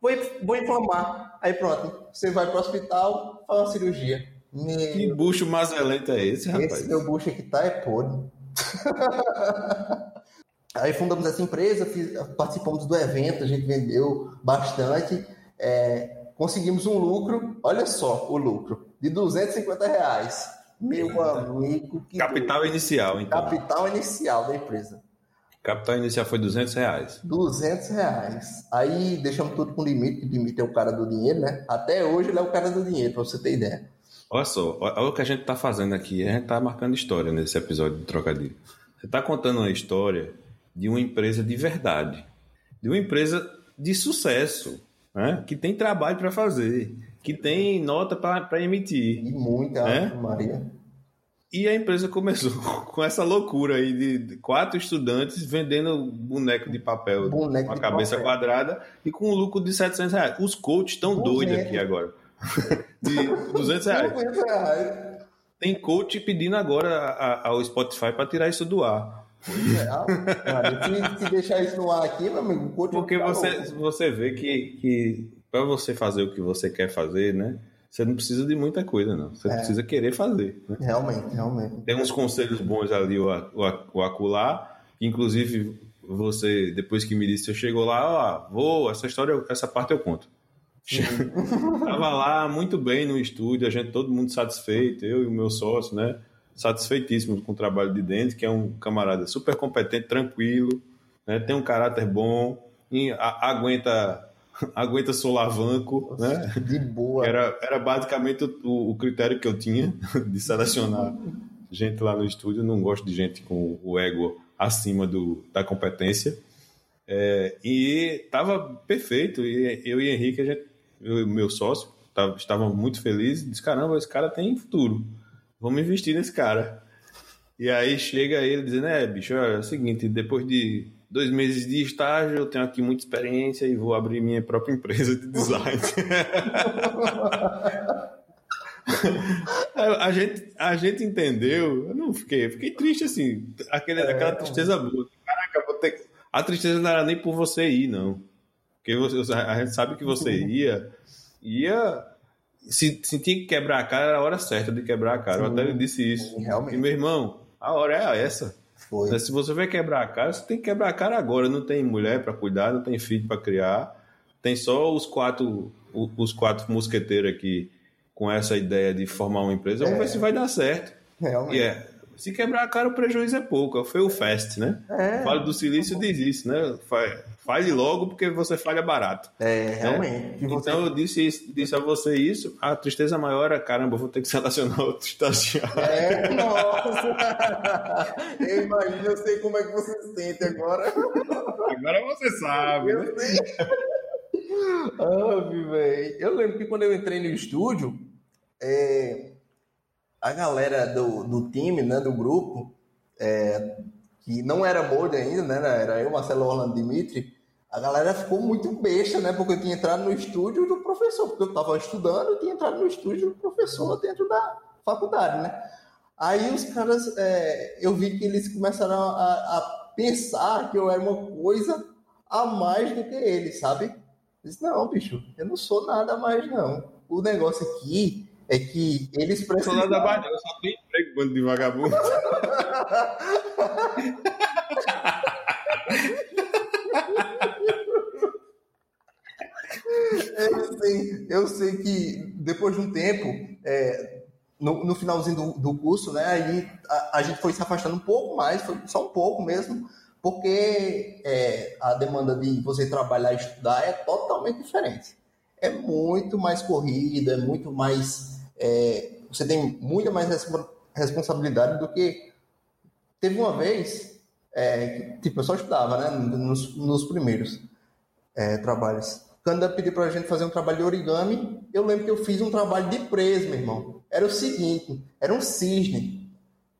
vou, vou inflamar. Aí pronto, você vai pro hospital, faz uma cirurgia. Meu... Que bucho mazelento é esse, rapaz? Esse meu bucho aqui tá é podre. [LAUGHS] Aí fundamos essa empresa, fiz, participamos do evento, a gente vendeu bastante, é, conseguimos um lucro, olha só o lucro, de 250 reais. Meu amigo. Capital doido. inicial, então. Capital inicial da empresa. Capital inicial foi 200 reais. 200 reais. Aí deixamos tudo com limite, que o limite é o cara do dinheiro, né? Até hoje ele é o cara do dinheiro, pra você ter ideia. Olha só, olha o que a gente tá fazendo aqui. A gente tá marcando história nesse episódio de Trocadilho. Você tá contando uma história de uma empresa de verdade, de uma empresa de sucesso, né? que tem trabalho para fazer, que tem nota para emitir. E muita, né? Maria. E a empresa começou [LAUGHS] com essa loucura aí de quatro estudantes vendendo boneco de papel boneco com a cabeça papel. quadrada e com um lucro de 700 reais. Os coaches estão doidos aqui agora. [LAUGHS] de 200 reais. 200 reais. Tem coach pedindo agora ao Spotify para tirar isso do ar. Pois é, se, se, deixar isso no ar aqui, meu amigo, coach Porque você, você vê que, que para você fazer o que você quer fazer, né? Você não precisa de muita coisa, não. Você é. precisa querer fazer. Né? Realmente, realmente. Tem uns conselhos bons ali, o, o, o acular, inclusive você, depois que me disse, você chegou lá, ó, vou, essa história, essa parte eu conto. [LAUGHS] Tava lá muito bem no estúdio, a gente todo mundo satisfeito, eu e o meu sócio, né? Satisfeitíssimo com o trabalho de dentro, que é um camarada super competente, tranquilo, né? Tem um caráter bom, e a, aguenta [LAUGHS] aguenta solavanco, né? De boa. Era, era basicamente o, o critério que eu tinha [LAUGHS] de selecionar gente lá no estúdio. Não gosto de gente com o ego acima do, da competência. É, e estava perfeito. E eu e Henrique, a gente eu e meu sócio tava, estavam muito felizes. Disse: caramba, esse cara tem futuro. Vamos investir nesse cara. E aí chega ele dizendo: é, bicho, é o seguinte, depois de dois meses de estágio, eu tenho aqui muita experiência e vou abrir minha própria empresa de design. [LAUGHS] a, gente, a gente entendeu, eu não fiquei, fiquei triste assim, aquele, é, aquela tristeza boa. Caraca, vou ter. A tristeza não era nem por você ir, não. Porque você, a gente sabe que você ia, ia. Se, se tinha que quebrar a cara, era a hora certa de quebrar a cara. Sim, eu até disse isso. Realmente. E meu irmão, a hora é essa. Foi. Se você vai quebrar a cara, você tem que quebrar a cara agora. Não tem mulher para cuidar, não tem filho para criar. Tem só os quatro, os quatro mosqueteiros aqui com essa ideia de formar uma empresa. Vamos É. ver se vai dar certo. Realmente. E é, se quebrar a cara, o prejuízo é pouco. Foi o Fest, né? É. O Vale do Silício diz isso, né? Fa- Fale logo porque você falha barato. É, realmente. Você- Então eu disse, isso- disse a você isso. A tristeza maior é, caramba, eu vou ter que selecionar outro estagiário. É, nossa! Eu imagino, eu sei como é que você se sente agora. Agora você sabe, né? Eu sei. Ave, velho. Eu lembro que quando eu entrei no estúdio, é, a galera do, do time, né, do grupo, é, que não era molde ainda, né, era eu, Marcelo Orlando Dimitri, a galera ficou muito besta, né, porque eu tinha entrado no estúdio do professor, porque eu estava estudando, eu tinha entrado no estúdio do professor dentro da faculdade, né. Aí os caras, é, eu vi que eles começaram a, a pensar que eu era uma coisa a mais do que eles, sabe? Eu disse, não, bicho, eu não sou nada a mais, não. O negócio aqui é que eles Eu sou precisam... nada mais, eu só tenho emprego, bando de vagabundo. Eu sei, eu sei que depois de um tempo, é, no, no finalzinho do, do curso, né, aí a, a gente foi se afastando um pouco mais, só um pouco mesmo, porque é, a demanda de você trabalhar e estudar é totalmente diferente. É muito mais corrida, é muito mais. É, você tem muita mais respo- responsabilidade do que. Teve uma vez, é, que, tipo, eu só estudava, né, nos, nos primeiros é, trabalhos. Quando eu pedi pra gente fazer um trabalho de origami, eu lembro que eu fiz um trabalho de preso, meu irmão. Era o seguinte, era um cisne.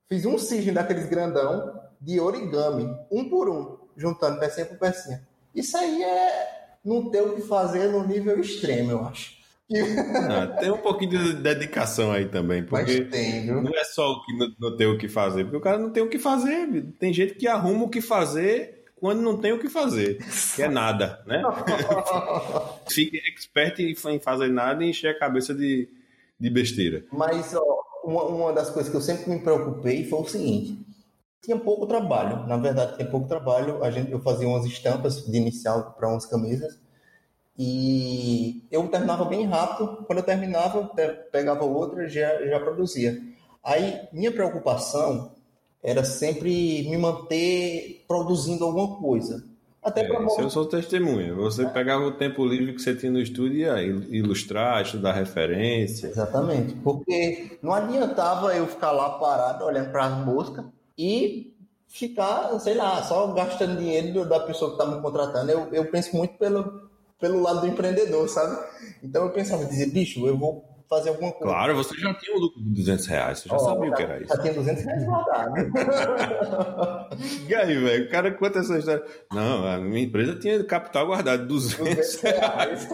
fiz um cisne daqueles grandão de origami, um por um, juntando pecinha por pecinha. Isso aí é não ter o que fazer no nível extremo, eu acho. Ah, tem um pouquinho de dedicação aí também, porque tem, viu? não é só o que não, não tem o que fazer, porque o cara não tem o que fazer. Tem gente que arruma o que fazer quando não tem o que fazer, que é nada, né? [LAUGHS] Fica expert em fazer nada e encher a cabeça de, de besteira. Mas ó, uma, uma das coisas que eu sempre me preocupei foi o seguinte: tinha pouco trabalho, na verdade, tinha pouco trabalho. A gente, eu fazia umas estampas de inicial para umas camisas e eu terminava bem rápido. Quando eu terminava, pegava outra e já, já produzia. Aí, minha preocupação era sempre me manter produzindo alguma coisa. Até é, se eu sou testemunha, você pegava o tempo livre que você tinha no estúdio e ia ilustrar, estudar referência. Exatamente, porque não adiantava eu ficar lá parado olhando para as moscas e ficar, sei lá, só gastando dinheiro da pessoa que está me contratando. Eu, eu penso muito pelo, pelo lado do empreendedor, sabe? Então eu pensava, dizer, bicho, eu vou fazer alguma coisa. Claro, você já tinha um lucro de 200 reais, você já oh, sabia o que era isso. Já tinha 200 reais guardado. [LAUGHS] e aí, velho, o cara conta essa história. Não, a minha empresa tinha capital guardado, 200, 200 reais.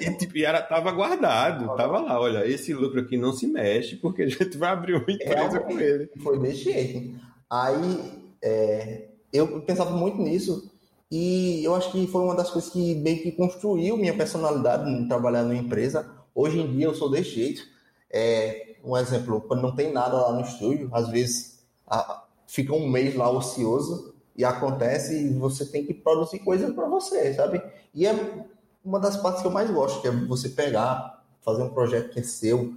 E, tipo, era, tava guardado, tava lá, olha, esse lucro aqui não se mexe, porque a gente vai abrir uma empresa é, com ele. Foi desse jeito. Aí, é, eu pensava muito nisso, e eu acho que foi uma das coisas que meio que construiu minha personalidade em trabalhar numa empresa. Hoje em dia eu sou desse jeito. É, um exemplo, quando não tem nada lá no estúdio, às vezes a, fica um mês lá ocioso e acontece e você tem que produzir coisas para você, sabe? E é uma das partes que eu mais gosto, que é você pegar, fazer um projeto que é seu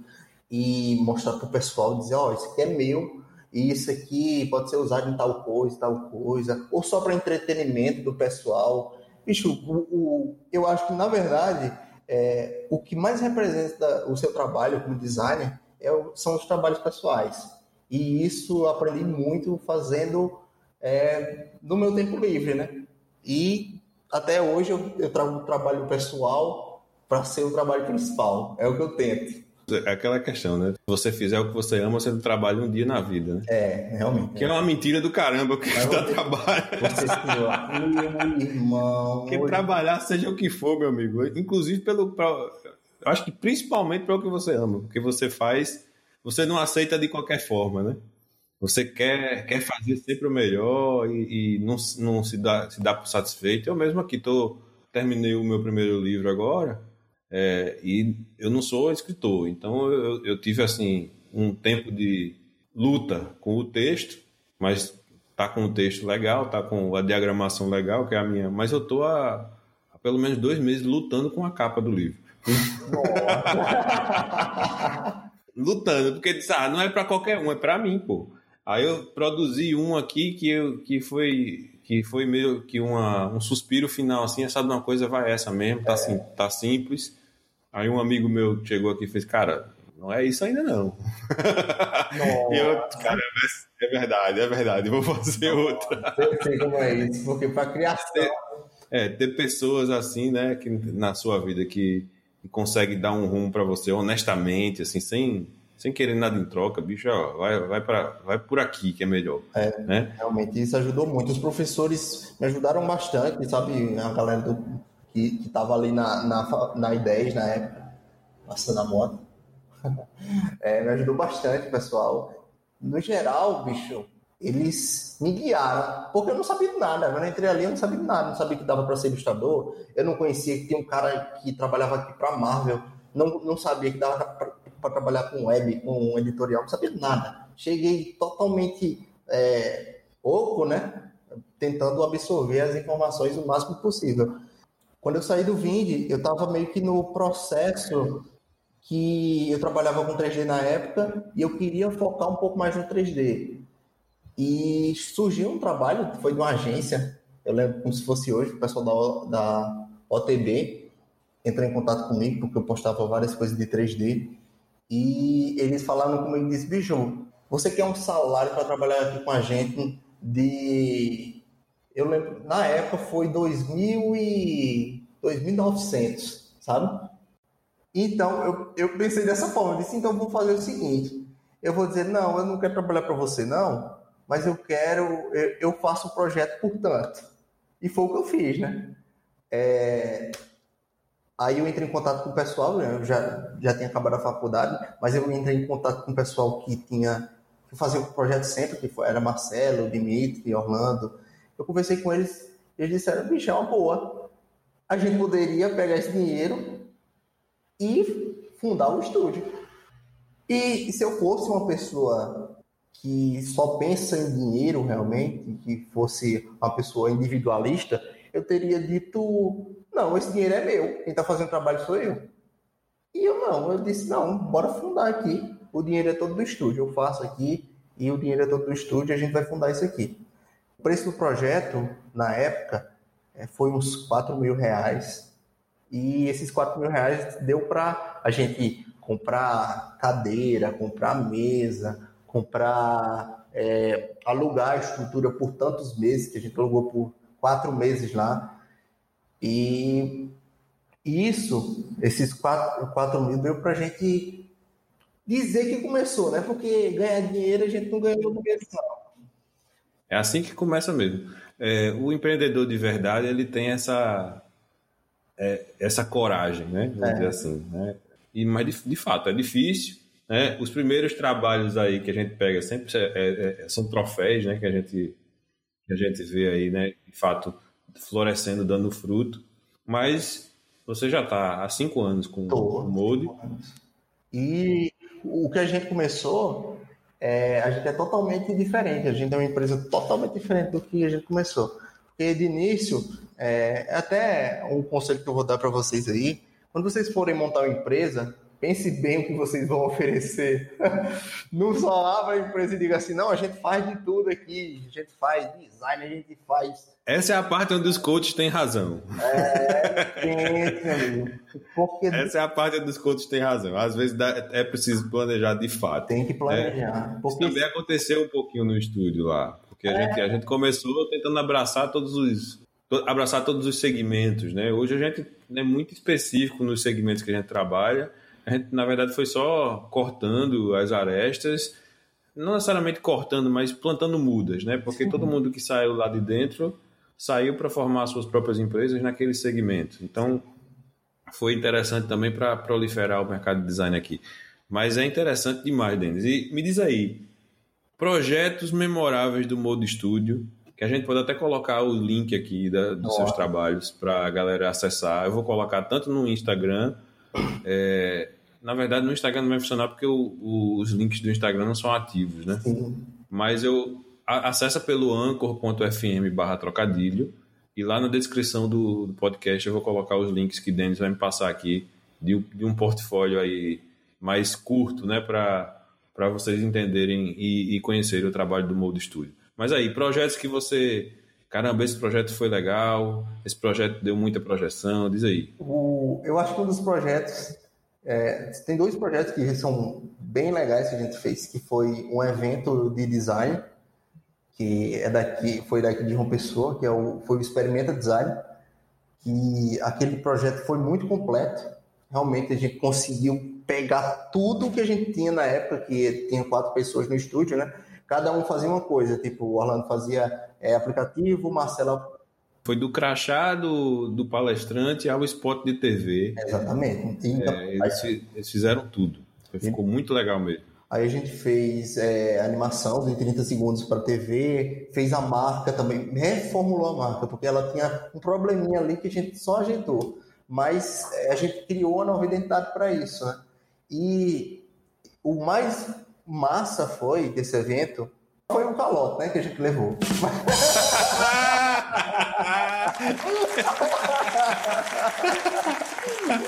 e mostrar para o pessoal, dizer, ó, oh, isso aqui é meu e isso aqui pode ser usado em tal coisa, tal coisa, ou só para entretenimento do pessoal. Bicho, o, o, eu acho que, na verdade, é, o que mais representa o seu trabalho como designer é, são os trabalhos pessoais. E isso eu aprendi muito fazendo é, no meu tempo livre, né? E até hoje eu, eu trago o trabalho pessoal para ser o trabalho principal. É o que eu tento. É aquela questão, né? Se você fizer o que você ama, você não trabalha um dia na vida, né? É, realmente. Que é, é uma mentira do caramba que dá [LAUGHS] trabalho. Você meu irmão. Que trabalhar, seja o que for, meu amigo. Inclusive pelo. Pra, eu acho que principalmente pelo que você ama. Porque você faz. Você não aceita de qualquer forma, né? Você quer, quer fazer sempre o melhor e, e não, não se dá, se dá por satisfeito. Eu mesmo aqui tô, terminei o meu primeiro livro agora é, e eu não sou escritor, então eu, eu, tive assim um tempo de luta com o texto, mas tá com o texto legal, tá com a diagramação legal, que é a minha. Mas eu tô há, há pelo menos dois meses lutando com a capa do livro. [LAUGHS] lutando, porque disse, ah, não é para qualquer um, é para mim, pô. Aí eu produzi um aqui que, eu, que foi que foi meio que uma, um suspiro final, assim, sabe uma coisa, vai essa mesmo, tá, é. assim, tá simples. Aí um amigo meu chegou aqui e fez, cara, não é isso ainda não. [LAUGHS] e eu, cara, é verdade, é verdade, vou fazer outra. Eu sei como é isso, porque para criação... É, ter pessoas assim, né, que, na sua vida que, que consegue dar um rumo para você honestamente, assim, sem sem querer nada em troca, bicho, ó, vai, vai, pra, vai por aqui que é melhor. É, né? realmente isso ajudou muito. Os professores me ajudaram bastante, sabe? A galera do, que, que tava ali na, na, na I10 na época, passando a moto. [LAUGHS] é, me ajudou bastante, pessoal. No geral, bicho, eles me guiaram, porque eu não sabia nada. Quando eu entrei ali, eu não sabia nada. Não sabia que dava para ser ilustrador. Eu não conhecia que tinha um cara que trabalhava aqui para Marvel. Não, não sabia que dava para trabalhar com web, com um editorial, não sabia nada. Cheguei totalmente é, oco, né? Tentando absorver as informações o máximo possível. Quando eu saí do Vind, eu estava meio que no processo que eu trabalhava com 3D na época e eu queria focar um pouco mais no 3D. E surgiu um trabalho, foi de uma agência, eu lembro como se fosse hoje, o pessoal da, da OTB entrou em contato comigo porque eu postava várias coisas de 3D e eles falaram comigo e disse, bicho, você quer um salário para trabalhar aqui com a gente de... Eu lembro, na época foi 2000 e... 2.900, sabe? Então, eu, eu pensei dessa forma, eu disse, então vou fazer o seguinte, eu vou dizer, não, eu não quero trabalhar para você, não, mas eu quero, eu, eu faço o projeto por tanto. E foi o que eu fiz, né? É, aí eu entrei em contato com o pessoal, né? eu já, já tinha acabado a faculdade, mas eu entrei em contato com o pessoal que tinha que fazia o projeto sempre, que foi, era Marcelo, Dimitri, Orlando. Eu conversei com eles e eles disseram, bicho, é uma boa. A gente poderia pegar esse dinheiro e fundar o estúdio. E se eu fosse uma pessoa que só pensa em dinheiro realmente, que fosse uma pessoa individualista, eu teria dito: não, esse dinheiro é meu, quem está fazendo trabalho sou eu. E eu não, eu disse: não, bora fundar aqui. O dinheiro é todo do estúdio, eu faço aqui e o dinheiro é todo do estúdio, a gente vai fundar isso aqui. O preço do projeto, na época, é, foi uns 4 mil reais. E esses 4 mil reais deu para a gente comprar cadeira, comprar mesa, comprar, é, alugar a estrutura por tantos meses, que a gente alugou por quatro meses lá. E isso, esses quatro, quatro mil deu para a gente dizer que começou, né? Porque ganhar dinheiro a gente não ganhou no mês, não. É assim que começa mesmo. É, o empreendedor de verdade, ele tem essa, é, essa coragem, né? Vamos é. dizer assim, né? E, mas de, de, fato é difícil. Né? Os primeiros trabalhos aí que a gente pega sempre é, é, é, são troféus, né? Que a gente que a gente vê aí, né? De fato florescendo, dando fruto. Mas você já está há cinco anos com Tô, o Mode. E o que a gente começou, é, a gente é totalmente diferente. A gente é uma empresa totalmente diferente do que a gente começou. Porque de início, é, até um conselho que eu vou dar para vocês aí, quando vocês forem montar uma empresa, pense bem o que vocês vão oferecer. [LAUGHS] Não só abra a empresa e diga assim, não, a gente faz de tudo aqui, a gente faz design, a gente faz. Essa é a parte onde os coaches têm razão. É, pense, amigo. Porque... [LAUGHS] Essa é a parte onde os coaches têm razão. Às vezes é preciso planejar de fato. Tem que planejar. É, porque... Isso também aconteceu um pouquinho no estúdio lá. Porque a, é. gente, a gente começou tentando abraçar todos os abraçar todos os segmentos, né? Hoje a gente é muito específico nos segmentos que a gente trabalha. A gente, na verdade, foi só cortando as arestas, não necessariamente cortando, mas plantando mudas, né? Porque Sim. todo mundo que saiu lá de dentro saiu para formar suas próprias empresas naquele segmento. Então, foi interessante também para proliferar o mercado de design aqui. Mas é interessante demais, Denis. E me diz aí, projetos memoráveis do Modo Estúdio que a gente pode até colocar o link aqui da, dos seus trabalhos para a galera acessar. Eu vou colocar tanto no Instagram, é, na verdade no Instagram não vai funcionar porque o, o, os links do Instagram não são ativos, né? Sim. Mas eu a, acessa pelo anchor.fm barra trocadilho e lá na descrição do, do, podcast eu vou colocar os links que Denis vai me passar aqui de, de um portfólio aí mais curto, né, para vocês entenderem e, e conhecerem o trabalho do Modo Studio. Mas aí, projetos que você. Caramba, esse projeto foi legal, esse projeto deu muita projeção, diz aí. O, eu acho que um dos projetos. É, tem dois projetos que são bem legais que a gente fez, que foi um evento de design, que é daqui, foi daqui de João Pessoa, que é o, foi o Experimenta Design, que aquele projeto foi muito completo. Realmente a gente conseguiu pegar tudo que a gente tinha na época, que tinha quatro pessoas no estúdio, né? cada um fazia uma coisa. Tipo, o Orlando fazia é, aplicativo, o Marcelo. Foi do crachá do, do palestrante ao spot de TV. Exatamente. Então, é, eles, eles, fizeram tudo. Ficou muito legal mesmo. Aí a gente fez é, animação de 30 segundos para TV, fez a marca também, reformulou a marca, porque ela tinha um probleminha ali que a gente só ajeitou. Mas é, a gente criou uma nova identidade para isso. Né? E o mais massa foi desse evento foi um calote, né, que a gente levou. [LAUGHS]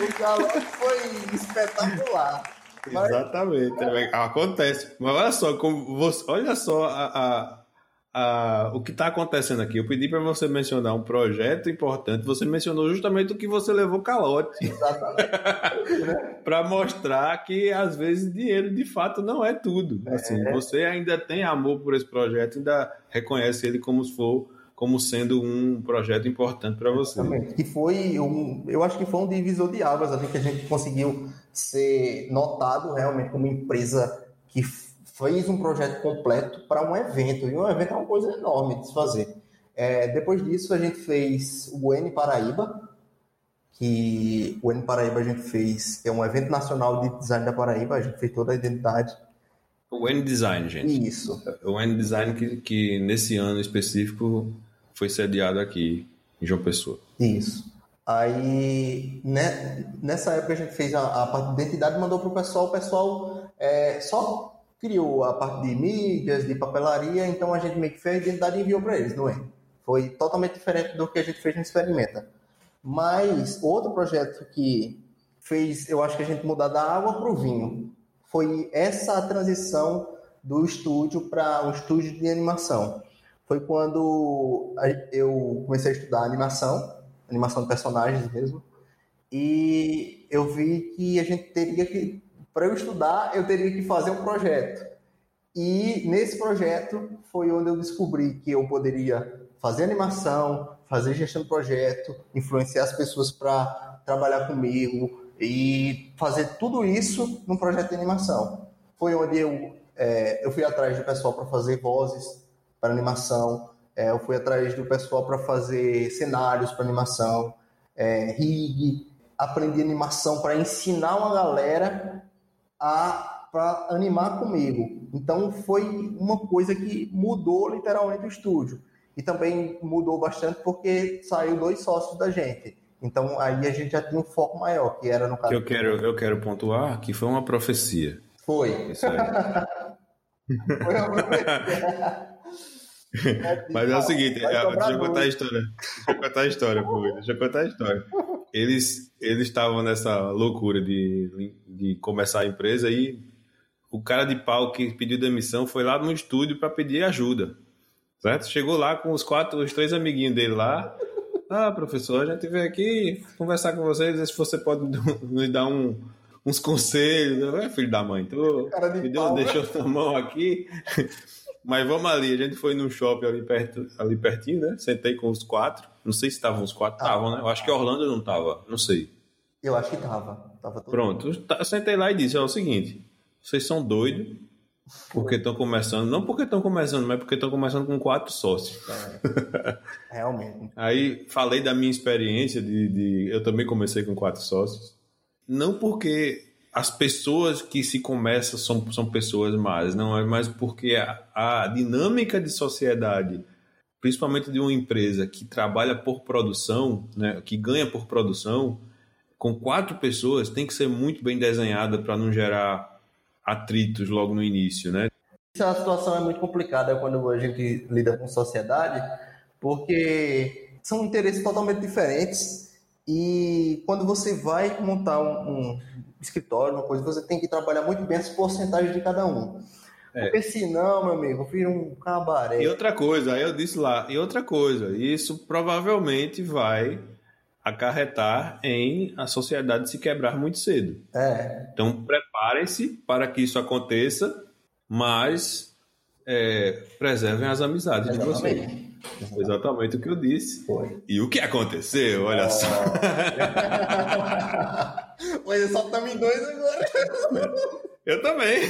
o calote foi espetacular. Exatamente, Mas... acontece. Mas olha só, como você, olha só a, a a, o que está acontecendo aqui. Eu pedi para você mencionar um projeto importante. Você mencionou justamente o que você levou calote. Exatamente. [LAUGHS] para mostrar que às vezes dinheiro de fato não é tudo. É. Assim, você ainda tem amor por esse projeto, ainda reconhece ele como se for como sendo um projeto importante para você. Exatamente. Que foi um, eu acho que foi um divisor de águas ali que a gente conseguiu ser notado realmente como empresa que fez um projeto completo para um evento, e um evento é uma coisa enorme de se fazer. É, depois disso, a gente fez o N Paraíba, que o N Paraíba a gente fez, é um evento nacional de design da Paraíba, a gente fez toda a identidade. O N Design, gente. Isso. O N Design que, que nesse ano específico foi sediado aqui em João Pessoa. Isso. Aí, né, nessa época a gente fez a, a parte de identidade mandou para o pessoal. O pessoal é, só criou a parte de mídias, de papelaria, então a gente meio que fez a identidade e enviou para eles, não é? Foi totalmente diferente do que a gente fez no Experimenta. Mas outro projeto que fez, eu acho que a gente mudar da água para o vinho, foi essa transição do estúdio para um estúdio de animação. Foi quando eu comecei a estudar animação, animação de personagens mesmo, e eu vi que a gente teria que, para eu estudar, eu teria que fazer um projeto. E nesse projeto foi onde eu descobri que eu poderia fazer animação, fazer gestão de projeto, influenciar as pessoas para trabalhar comigo e fazer tudo isso num projeto de animação. Foi onde eu, é, eu fui atrás do pessoal para fazer vozes para animação, é, eu fui atrás do pessoal para fazer cenários para animação, é, rig, aprendi animação para ensinar uma galera a para animar comigo. Então foi uma coisa que mudou literalmente o estúdio. E também mudou bastante porque saiu dois sócios da gente. Então aí a gente já tinha um foco maior, que era no caso. Eu quero, eu quero pontuar que foi uma profecia. Foi. Isso aí. [LAUGHS] foi uma profecia. [LAUGHS] Mas é o seguinte, é, deixa eu contar a história. Deixa eu contar a história, pô. Deixa eu contar a história. Eles eles estavam nessa loucura de, de começar a empresa e o cara de pau que pediu demissão foi lá no estúdio para pedir ajuda. Certo? Chegou lá com os quatro, os três amiguinhos dele lá. Ah, professor, a gente veio aqui conversar com vocês, ver se você pode [LAUGHS] nos dar um, uns conselhos. É filho da mãe, tu me deu, deixou na mão aqui. Mas vamos ali, a gente foi num shopping ali, perto, ali pertinho, né? Sentei com os quatro. Não sei se estavam os quatro, estavam, né? Eu acho que Orlando não tava, não sei. Eu acho que tava. tava Pronto, tá, sentei lá e disse: é o seguinte, vocês são doidos, porque estão começando, não porque estão começando, mas porque estão começando com quatro sócios. É, realmente. Aí falei da minha experiência de, de, Eu também comecei com quatro sócios. Não porque as pessoas que se começam são, são pessoas más, não é mais porque a, a dinâmica de sociedade, principalmente de uma empresa que trabalha por produção, né, que ganha por produção, com quatro pessoas tem que ser muito bem desenhada para não gerar atritos logo no início, né? Essa situação é muito complicada quando a gente lida com sociedade, porque são interesses totalmente diferentes e quando você vai montar um, um escritório, uma coisa, você tem que trabalhar muito bem as porcentagens de cada um. É. Porque senão, meu amigo, vira um cabaré. E outra coisa, aí eu disse lá, e outra coisa, isso provavelmente vai acarretar em a sociedade se quebrar muito cedo. É. Então preparem-se para que isso aconteça, mas é, preservem as amizades Exatamente. de vocês. Exatamente o que eu disse. Foi. E o que aconteceu? Olha oh. só. [LAUGHS] Mas só estamos em dois agora. [LAUGHS] Eu também.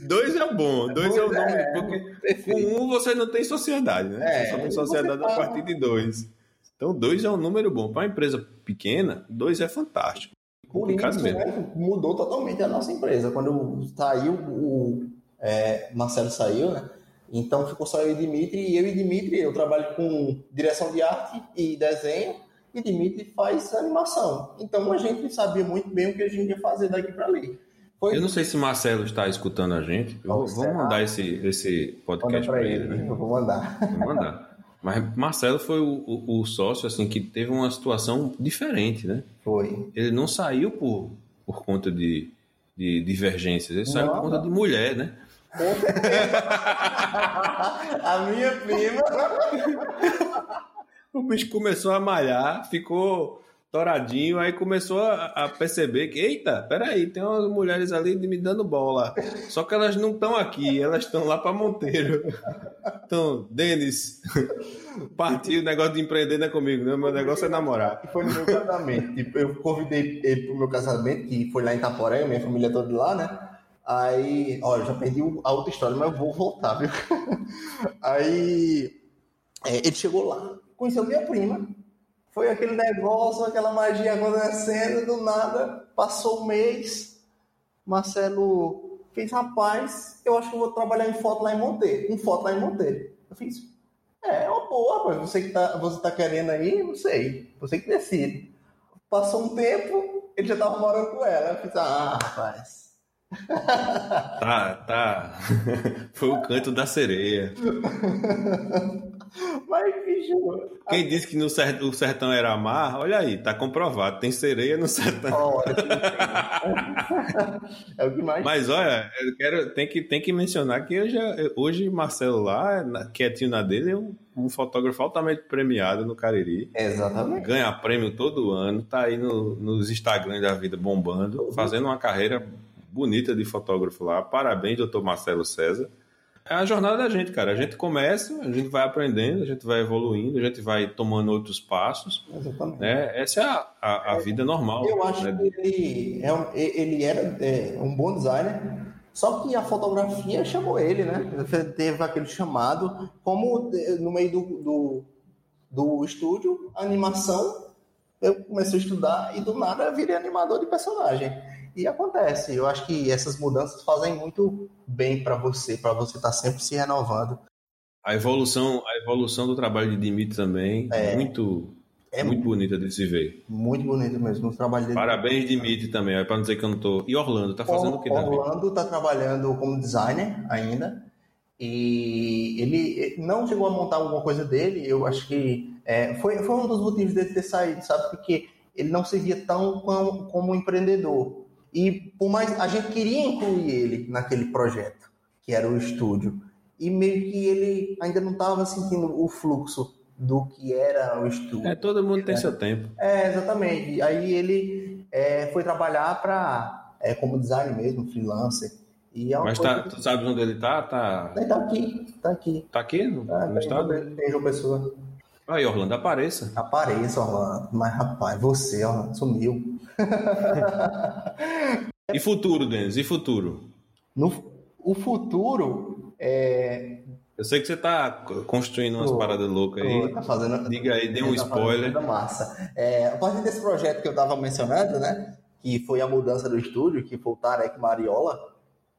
dois é bom, dois é o nome. É, porque com um você não tem sociedade, né? É, você só tem sociedade a partir de dois. Então, dois é um número bom. Para uma empresa pequena, dois é fantástico. Por isso, mesmo. Né, mudou totalmente a nossa empresa. Quando saiu, o é, Marcelo saiu, né? Então ficou só eu e Dimitri, e eu e Dimitri, eu trabalho com direção de arte e desenho, e Dimitri faz animação. Então a gente sabia muito bem o que a gente ia fazer daqui para ali. Foi... Eu não sei se Marcelo está escutando a gente. Eu vou mandar esse, esse podcast para ele. ele né? Eu vou mandar. Vou mandar. Mas Marcelo foi o, o, o, sócio assim que teve uma situação diferente, né? Foi. Ele não saiu por, por conta de, de divergências, ele não, saiu por conta de mulher, né? [LAUGHS] a minha prima. o bicho começou a malhar, ficou toradinho, aí começou a, perceber que, eita, peraí, tem umas mulheres ali me dando bola. Só que elas não estão aqui, elas estão lá para Monteiro. Então, Denis, partiu o negócio de empreender não é comigo, né? Meu negócio é namorar. Foi no meu casamento. Tipo, eu convidei ele pro meu casamento, que foi lá em Itaporé, minha família toda lá, né? Aí, olha, já perdi a outra história, mas eu vou voltar, viu? [LAUGHS] Aí, é, ele chegou lá, conheceu minha prima, foi aquele negócio, aquela magia acontecendo, do nada, passou um mês, Marcelo fez, rapaz, eu acho que vou trabalhar em foto lá em Monteiro, em foto lá em Monteiro. Eu fiz, é, é uma boa, rapaz, você que tá, você tá querendo aí, não sei, você que decide. Passou um tempo, ele já tava morando com ela, eu fiz, ah, rapaz... [LAUGHS] Tá, tá. [LAUGHS] Foi o canto da sereia. Mas, bicho. Quem disse que no sertão, o sertão era mar, olha aí, tá comprovado. Tem sereia no sertão. É o que mais. Mas olha, eu quero, tem, que, tem que mencionar que hoje, hoje Marcelo lá, quietinho na dele, é um, um fotógrafo altamente premiado no Cariri. Exatamente. Ganha prêmio todo ano, tá aí no, nos Instagram da vida bombando, uhum. fazendo uma carreira bonita de fotógrafo lá. Parabéns, doutor Marcelo César. É a jornada da gente, cara. A gente começa, a gente vai aprendendo, a gente vai evoluindo, a gente vai tomando outros passos. Exatamente. Né? Essa é a, a, a vida normal. Eu acho né? que ele, é um, ele era é, um bom designer, só que a fotografia chamou ele, né? Teve aquele chamado, como no meio do, do, do estúdio, animação, eu comecei a estudar e do nada eu virei animador de personagem. E acontece. Eu acho que essas mudanças fazem muito bem para você, para você estar tá sempre se renovando. A evolução, a evolução do trabalho de Dimitri também é muito é muito bonita de se ver. Muito bonito mesmo o trabalho dele. Parabéns, Dimitri, também. É para não dizer que eu não tô. E Orlando, tá fazendo o, o que Orlando tá trabalhando como designer ainda. E ele não chegou a montar alguma coisa dele. Eu acho que é, foi, foi um dos motivos dele ter saído, sabe? Porque ele não se via tão como, como empreendedor. E por mais a gente queria incluir ele naquele projeto, que era o estúdio, e meio que ele ainda não estava sentindo o fluxo do que era o estúdio. É, todo mundo tem é. seu tempo. É, exatamente. Aí ele é, foi trabalhar para é, como designer mesmo, freelancer. E é Mas tá, tu sabe onde ele tá? Tá, ele tá aqui, tá aqui. Tá aqui no, tá, no estado? Tem João Pessoa. Aí, Orlando, apareça. Apareça, Orlando. Mas, rapaz, você, Orlando, sumiu. e futuro, Denis? E futuro? No, o futuro é. Eu sei que você está construindo umas tô, paradas loucas aí. Tá fazendo, Diga aí, dê um tá spoiler. Massa. É, a partir desse projeto que eu estava mencionando, né? Que foi a mudança do estúdio, que foi o Tarek Mariola,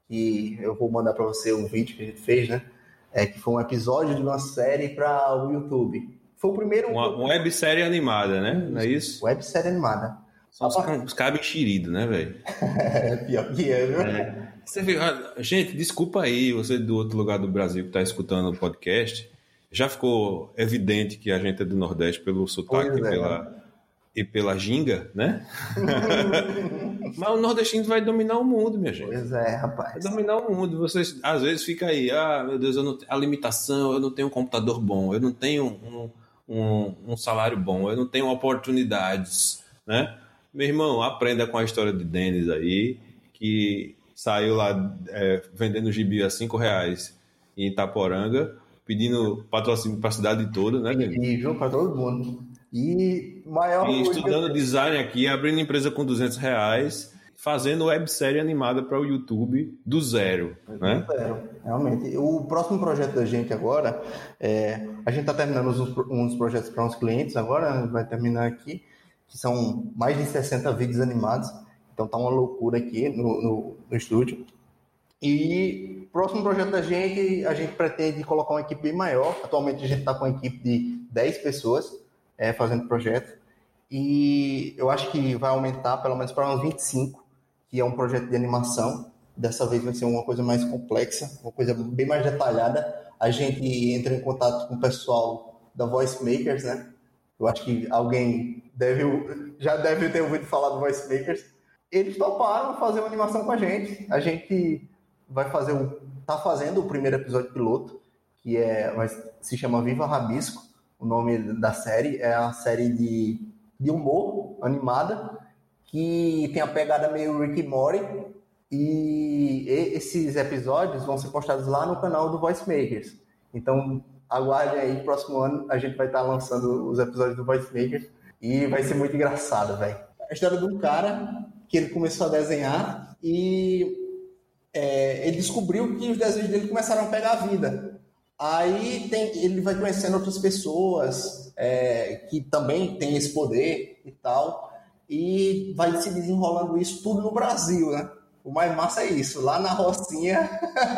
que eu vou mandar para você um vídeo que a gente fez, né? É, que foi um episódio de uma série para o YouTube. Foi o primeiro. Uma, uma websérie animada, né? Não é isso? Websérie animada. São os, os cabos enxeridos, né, velho? [LAUGHS] é, pior que é, viu? É. Você vê, gente, desculpa aí, você do outro lugar do Brasil que está escutando o podcast. Já ficou evidente que a gente é do Nordeste pelo sotaque e, é. pela, e pela ginga, né? [LAUGHS] Mas o nordestino vai dominar o mundo, minha gente. Pois é, rapaz. Vai dominar o mundo. Vocês, às vezes, fica aí, ah, meu Deus, eu não, a limitação, eu não tenho um computador bom, eu não tenho um, um, um salário bom, eu não tenho oportunidades, né? Meu irmão, aprenda com a história de Denis aí, que saiu lá é, vendendo gibi a cinco reais em Itaporanga, pedindo patrocínio para a cidade toda, né, Denis? E viu para todo mundo. E maior. E estudando design aqui, abrindo empresa com 200 reais, fazendo websérie animada para o YouTube do zero, né? Do zero, realmente. O próximo projeto da gente agora, é, a gente está terminando uns, uns projetos para uns clientes agora, vai terminar aqui que são mais de 60 vídeos animados. Então tá uma loucura aqui no, no, no estúdio. E próximo projeto da gente, a gente pretende colocar uma equipe bem maior. Atualmente a gente está com uma equipe de 10 pessoas é, fazendo projeto. E eu acho que vai aumentar pelo menos para uns 25, que é um projeto de animação. Dessa vez vai ser uma coisa mais complexa, uma coisa bem mais detalhada. A gente entra em contato com o pessoal da Voice Makers, né? Eu acho que alguém deve, já deve ter ouvido falar do Voice Makers. Eles toparam fazer uma animação com a gente. A gente vai fazer tá fazendo o primeiro episódio piloto, que é, vai, se chama Viva Rabisco. O nome da série é a série de, de humor animada que tem a pegada meio Rick e Morty. E esses episódios vão ser postados lá no canal do Voice Makers. Então, aguardem aí, próximo ano a gente vai estar lançando os episódios do Voice Makers. E vai ser muito engraçado, velho. A história de um cara que ele começou a desenhar e é, ele descobriu que os desenhos dele começaram a pegar a vida. Aí tem, ele vai conhecendo outras pessoas é, que também têm esse poder e tal, e vai se desenrolando isso tudo no Brasil, né? O mais massa é isso. Lá na Rocinha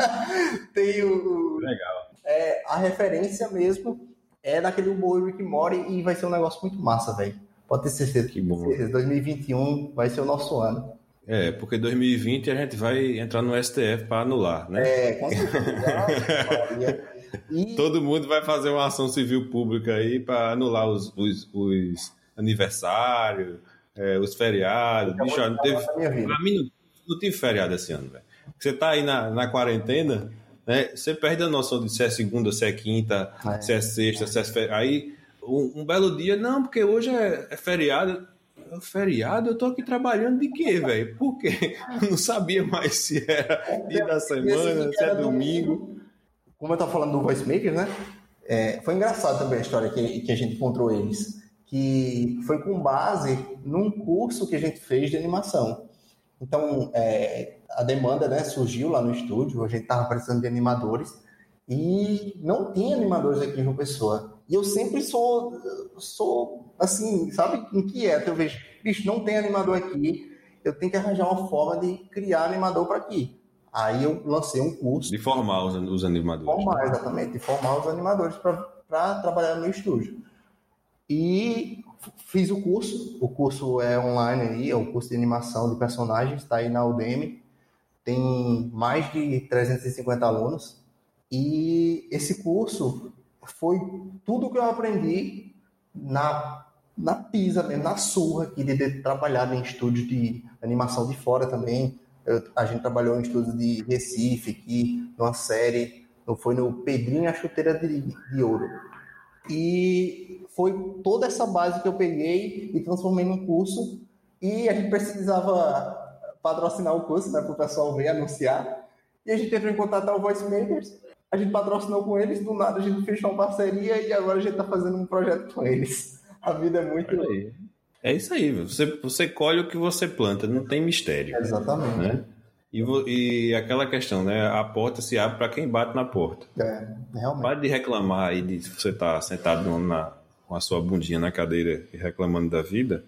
[LAUGHS] tem o. Legal. É, a referência mesmo é daquele humor Rick Mori e vai ser um negócio muito massa, velho. Pode ter certeza. Que bom. 2021 vai ser o nosso ano. É, porque 2020 a gente vai entrar no STF para anular, né? É, com certeza. [LAUGHS] e... Todo mundo vai fazer uma ação civil pública aí para anular os, os, os aniversários, é, os feriados. Bicho, não teve, pra mim não, não tive feriado esse ano, velho. Você tá aí na, na quarentena, né? Você perde a noção de se é segunda, se é quinta, é. se é sexta, se é feriado. Aí, um, um, belo dia, não, porque hoje é, é feriado feriado, eu tô aqui trabalhando de quê, velho? Por quê? [LAUGHS] Eu não sabia mais se era dia da semana, se é domingo. Como eu tava falando do Voice Maker, né? É, foi engraçado também a história que, que a gente encontrou eles. Que foi com base num curso que a gente fez de animação. Então, é, a demanda né, surgiu lá no estúdio, a gente estava precisando de animadores e não tinha animadores aqui em João Pessoa. E eu sempre sou, sou assim, sabe, inquieto. Eu vejo, bicho, não tem animador aqui, eu tenho que arranjar uma forma de criar animador para aqui. Aí eu lancei um curso. De formar os, os animadores. Formar, exatamente, de formar os animadores para trabalhar no estúdio. E fiz o curso. O curso é online aí, é o curso de animação de personagens, está aí na Udemy. Tem mais de 350 alunos. E esse curso foi tudo que eu aprendi na, na pisa mesmo, na surra aqui, de ter trabalhado em estúdios de animação de fora também. Eu, a gente trabalhou em estúdios de Recife, aqui, numa série, foi no Pedrinho a Chuteira de, de Ouro. E foi toda essa base que eu peguei e transformei num curso. E a gente precisava patrocinar o curso, né, para o pessoal ver, anunciar. E a gente entrou em contato com o Voice Makers a gente patrocinou com eles, do nada a gente fechou uma parceria e agora a gente está fazendo um projeto com eles. A vida é muito. É isso aí, você, você colhe o que você planta, não tem mistério. Exatamente. Né? E, e aquela questão, né? A porta se abre para quem bate na porta. É, realmente. Pare de reclamar aí de você estar tá sentado na, com a sua bundinha na cadeira e reclamando da vida.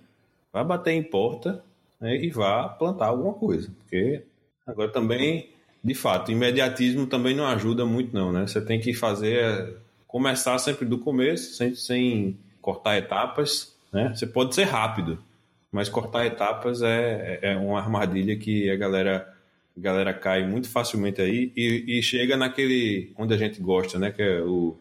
Vá bater em porta né, e vá plantar alguma coisa. Porque agora também de fato, imediatismo também não ajuda muito, não, né? Você tem que fazer, começar sempre do começo, sem, sem cortar etapas, né? Você pode ser rápido, mas cortar etapas é, é uma armadilha que a galera, a galera cai muito facilmente aí e, e chega naquele onde a gente gosta, né? Que é o,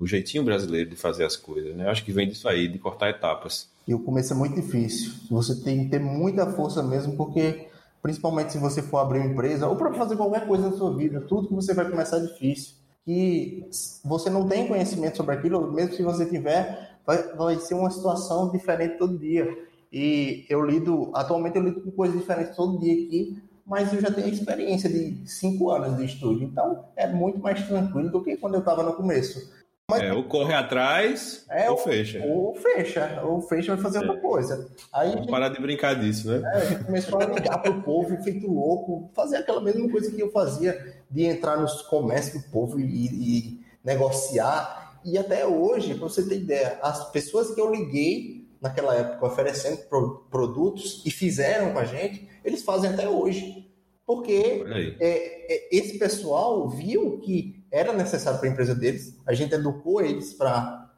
o jeitinho brasileiro de fazer as coisas, né? Acho que vem disso aí, de cortar etapas. E o começo é muito difícil. Você tem que ter muita força mesmo, porque principalmente se você for abrir uma empresa ou para fazer qualquer coisa na sua vida, tudo que você vai começar é difícil. Que você não tem conhecimento sobre aquilo, mesmo se você tiver, vai, vai ser uma situação diferente todo dia. E eu lido, atualmente eu lido com coisas diferentes todo dia aqui, mas eu já tenho experiência de cinco anos de estúdio, então é muito mais tranquilo do que quando eu estava no começo. Mas, é, ou corre atrás é, ou fecha. Ou fecha, ou fecha vai fazer é. outra coisa. Aí Vamos gente, parar de brincar disso, né? É, a gente começou a ligar pro povo, feito louco, fazer aquela mesma coisa que eu fazia, de entrar nos comércios do povo e, e negociar. E até hoje, para você ter ideia, as pessoas que eu liguei naquela época oferecendo pro, produtos e fizeram com a gente, eles fazem até hoje. Porque é, é, esse pessoal viu que era necessário para a empresa deles. A gente educou eles para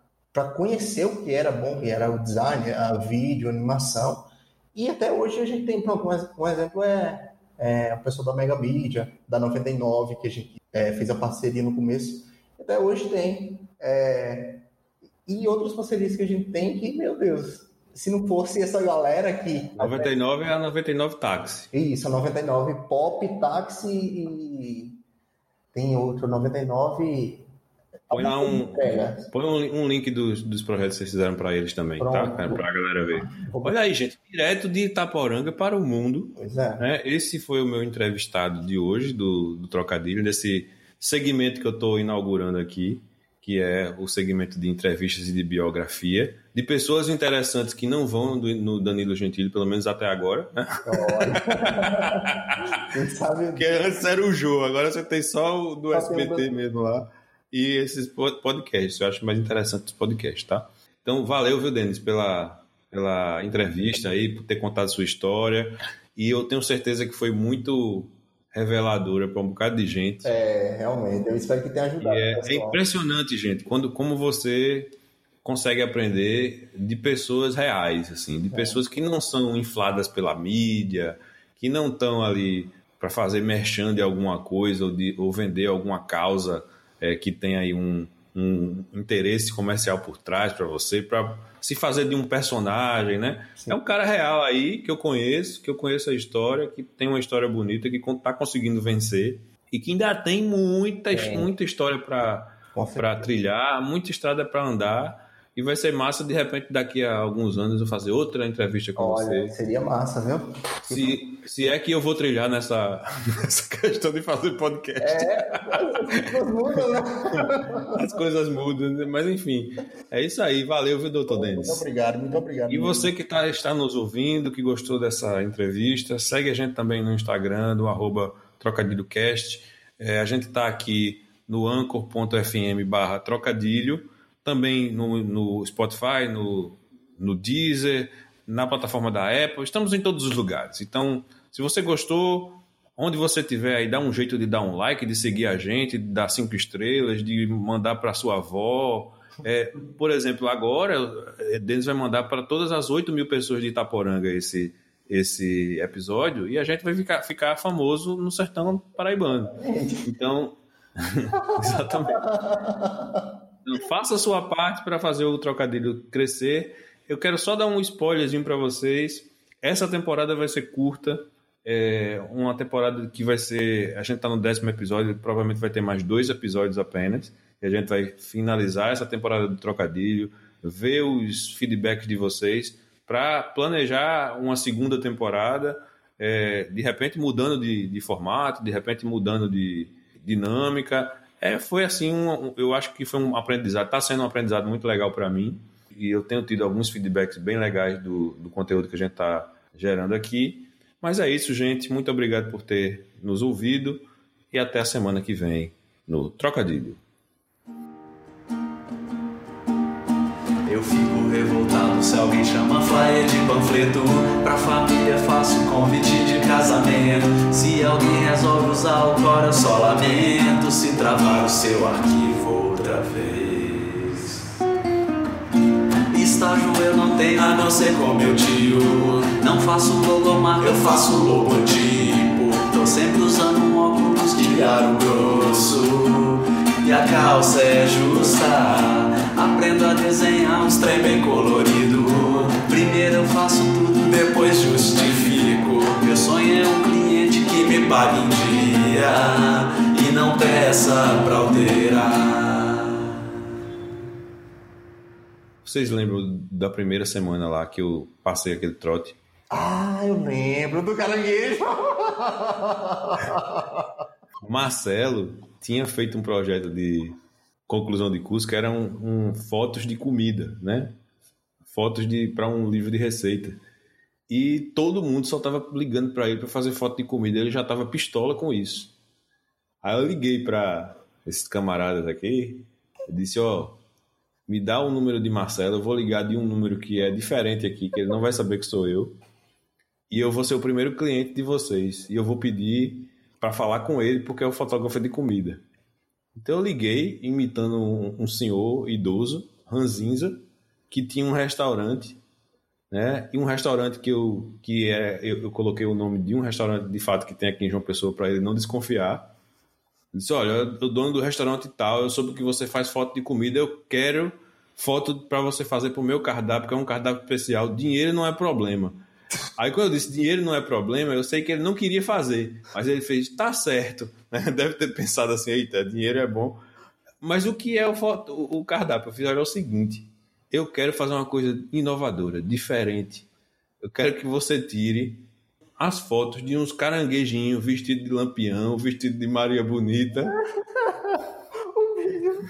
conhecer o que era bom, que era o design, a vídeo, a animação. E até hoje a gente tem, pronto, um, exemplo é, é a pessoa da Mega Media, da 99, que a gente é, fez a parceria no começo. Até hoje tem. É, e outras parcerias que a gente tem que, meu Deus, se não fosse essa galera aqui. 99 até... é a 99 Táxi. Isso, a 99 Pop, Táxi e tem outro 99. Põe lá um, põe um, um, link dos, dos projetos que vocês fizeram para eles também, tá? Pronto. tá? Para a galera ver. Olha aí, gente, direto de Itaporanga para o mundo. Pois é. Né? Esse foi o meu entrevistado de hoje, do, do Trocadilho, desse segmento que eu estou inaugurando aqui. Que é o segmento de entrevistas e de biografia, de pessoas interessantes que não vão no Danilo Gentili, pelo menos até agora. Né? [LAUGHS] Sabe... Que antes era o Jô, agora você tem só o do só SBT mesmo lá. E esses podcasts, eu acho mais interessante os podcasts, tá? Então, valeu, viu, Denis, pela, pela entrevista aí, por ter contado sua história. E eu tenho certeza que foi muito reveladora para um bocado de gente. É, realmente. Eu espero que tenha ajudado. É, é, impressionante, gente, quando como você consegue aprender de pessoas reais, assim, de é. pessoas que não são infladas pela mídia, que não estão ali para fazer merchan de alguma coisa ou, de, ou vender alguma causa é, que tem aí um, um interesse comercial por trás para você, para se fazer de um personagem, né? Sim. É um cara real aí que eu conheço, que eu conheço a história, que tem uma história bonita, que está conseguindo vencer e que ainda tem muita, é. muita história para trilhar, muita estrada para andar. E vai ser massa, de repente, daqui a alguns anos, eu fazer outra entrevista com Olha, você. Seria massa, viu? Se, se é que eu vou trilhar nessa, [LAUGHS] nessa questão de fazer podcast. É, as coisas mudam, né? [LAUGHS] As coisas mudam, né? mas enfim. É isso aí. Valeu, viu, doutor Denis? Muito obrigado, muito obrigado. E você que tá, está nos ouvindo, que gostou dessa entrevista, segue a gente também no Instagram, do arroba trocadilhocast. É, a gente está aqui no anchor.fm barra trocadilho também no, no Spotify, no, no Deezer, na plataforma da Apple. Estamos em todos os lugares. Então, se você gostou, onde você estiver aí, dá um jeito de dar um like, de seguir a gente, de dar cinco estrelas, de mandar para sua avó. É, por exemplo, agora, é, Denis vai mandar para todas as 8 mil pessoas de Itaporanga esse, esse episódio e a gente vai ficar, ficar famoso no sertão paraibano. Então, [LAUGHS] exatamente. [LAUGHS] Faça a sua parte para fazer o trocadilho crescer. Eu quero só dar um spoilerzinho para vocês. Essa temporada vai ser curta. É uma temporada que vai ser. A gente está no décimo episódio, provavelmente vai ter mais dois episódios apenas. E a gente vai finalizar essa temporada do trocadilho, ver os feedbacks de vocês, para planejar uma segunda temporada. É, de repente mudando de, de formato, de repente mudando de dinâmica é, foi assim, um, eu acho que foi um aprendizado, está sendo um aprendizado muito legal para mim e eu tenho tido alguns feedbacks bem legais do, do conteúdo que a gente está gerando aqui. Mas é isso, gente. Muito obrigado por ter nos ouvido e até a semana que vem no Trocadilho. Eu fico revoltado se alguém chama flyer de panfleto. Pra família faço convite de casamento. Se alguém resolve usar o core eu só lamento. Se travar o seu arquivo outra vez. Estágio eu não tenho a não ser com meu tio. Não faço logomarca, eu faço logotipo. Tô sempre usando um óculos de aro grosso. E a calça é justa Aprendo a desenhar uns trem bem colorido. Primeiro eu faço tudo, depois justifico. Meu sonho é um cliente que me pague em dia e não peça pra alterar. Vocês lembram da primeira semana lá que eu passei aquele trote? Ah, eu lembro do caranguejo. [LAUGHS] Marcelo tinha feito um projeto de conclusão de curso que eram um, fotos de comida, né? Fotos de para um livro de receita. E todo mundo só estava ligando para ele para fazer foto de comida. Ele já estava pistola com isso. Aí eu liguei para esses camaradas aqui. Eu disse: Ó, me dá o um número de Marcelo. Eu vou ligar de um número que é diferente aqui, que ele não vai saber que sou eu. E eu vou ser o primeiro cliente de vocês. E eu vou pedir para falar com ele, porque é o fotógrafo de comida. Então eu liguei imitando um, um senhor idoso, ranzinza, que tinha um restaurante, né? E um restaurante que eu que é eu, eu, coloquei o nome de um restaurante de fato que tem aqui em João Pessoa para ele não desconfiar. Eu disse: "Olha, o dono do restaurante tal, eu soube que você faz foto de comida, eu quero foto para você fazer para o meu cardápio, que é um cardápio especial. Dinheiro não é problema." Aí quando eu disse dinheiro não é problema, eu sei que ele não queria fazer, mas ele fez, tá certo. [LAUGHS] Deve ter pensado assim, eita, dinheiro é bom. Mas o que é o, o cardápio? Eu fiz olha, é o seguinte: eu quero fazer uma coisa inovadora, diferente. Eu quero que você tire as fotos de uns caranguejinhos vestidos de lampião, vestido de Maria Bonita. [LAUGHS]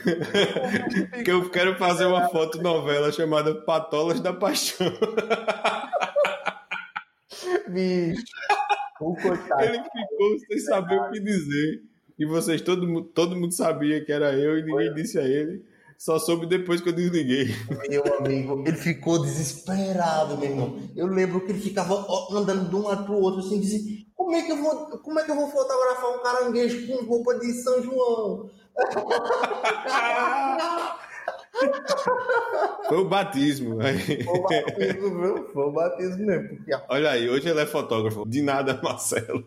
[LAUGHS] que eu quero fazer uma foto novela chamada Patolas da Paixão. Bicho. O coitado. Ele ficou sem saber o que dizer. E vocês, todo, mu- todo mundo sabia que era eu e ninguém disse a ele. Só soube depois que eu desliguei. Meu amigo, ele ficou desesperado, meu irmão. Eu lembro que ele ficava andando de um lado pro outro, assim, dizendo, como é que eu vou, como é que eu vou fotografar um caranguejo com roupa de São João? [LAUGHS] [LAUGHS] Foi o batismo. Aí, Foi o batismo, viu? Foi o batismo mesmo. Porque, olha aí, hoje ele é fotógrafo. De nada, [LAUGHS] Marcelo.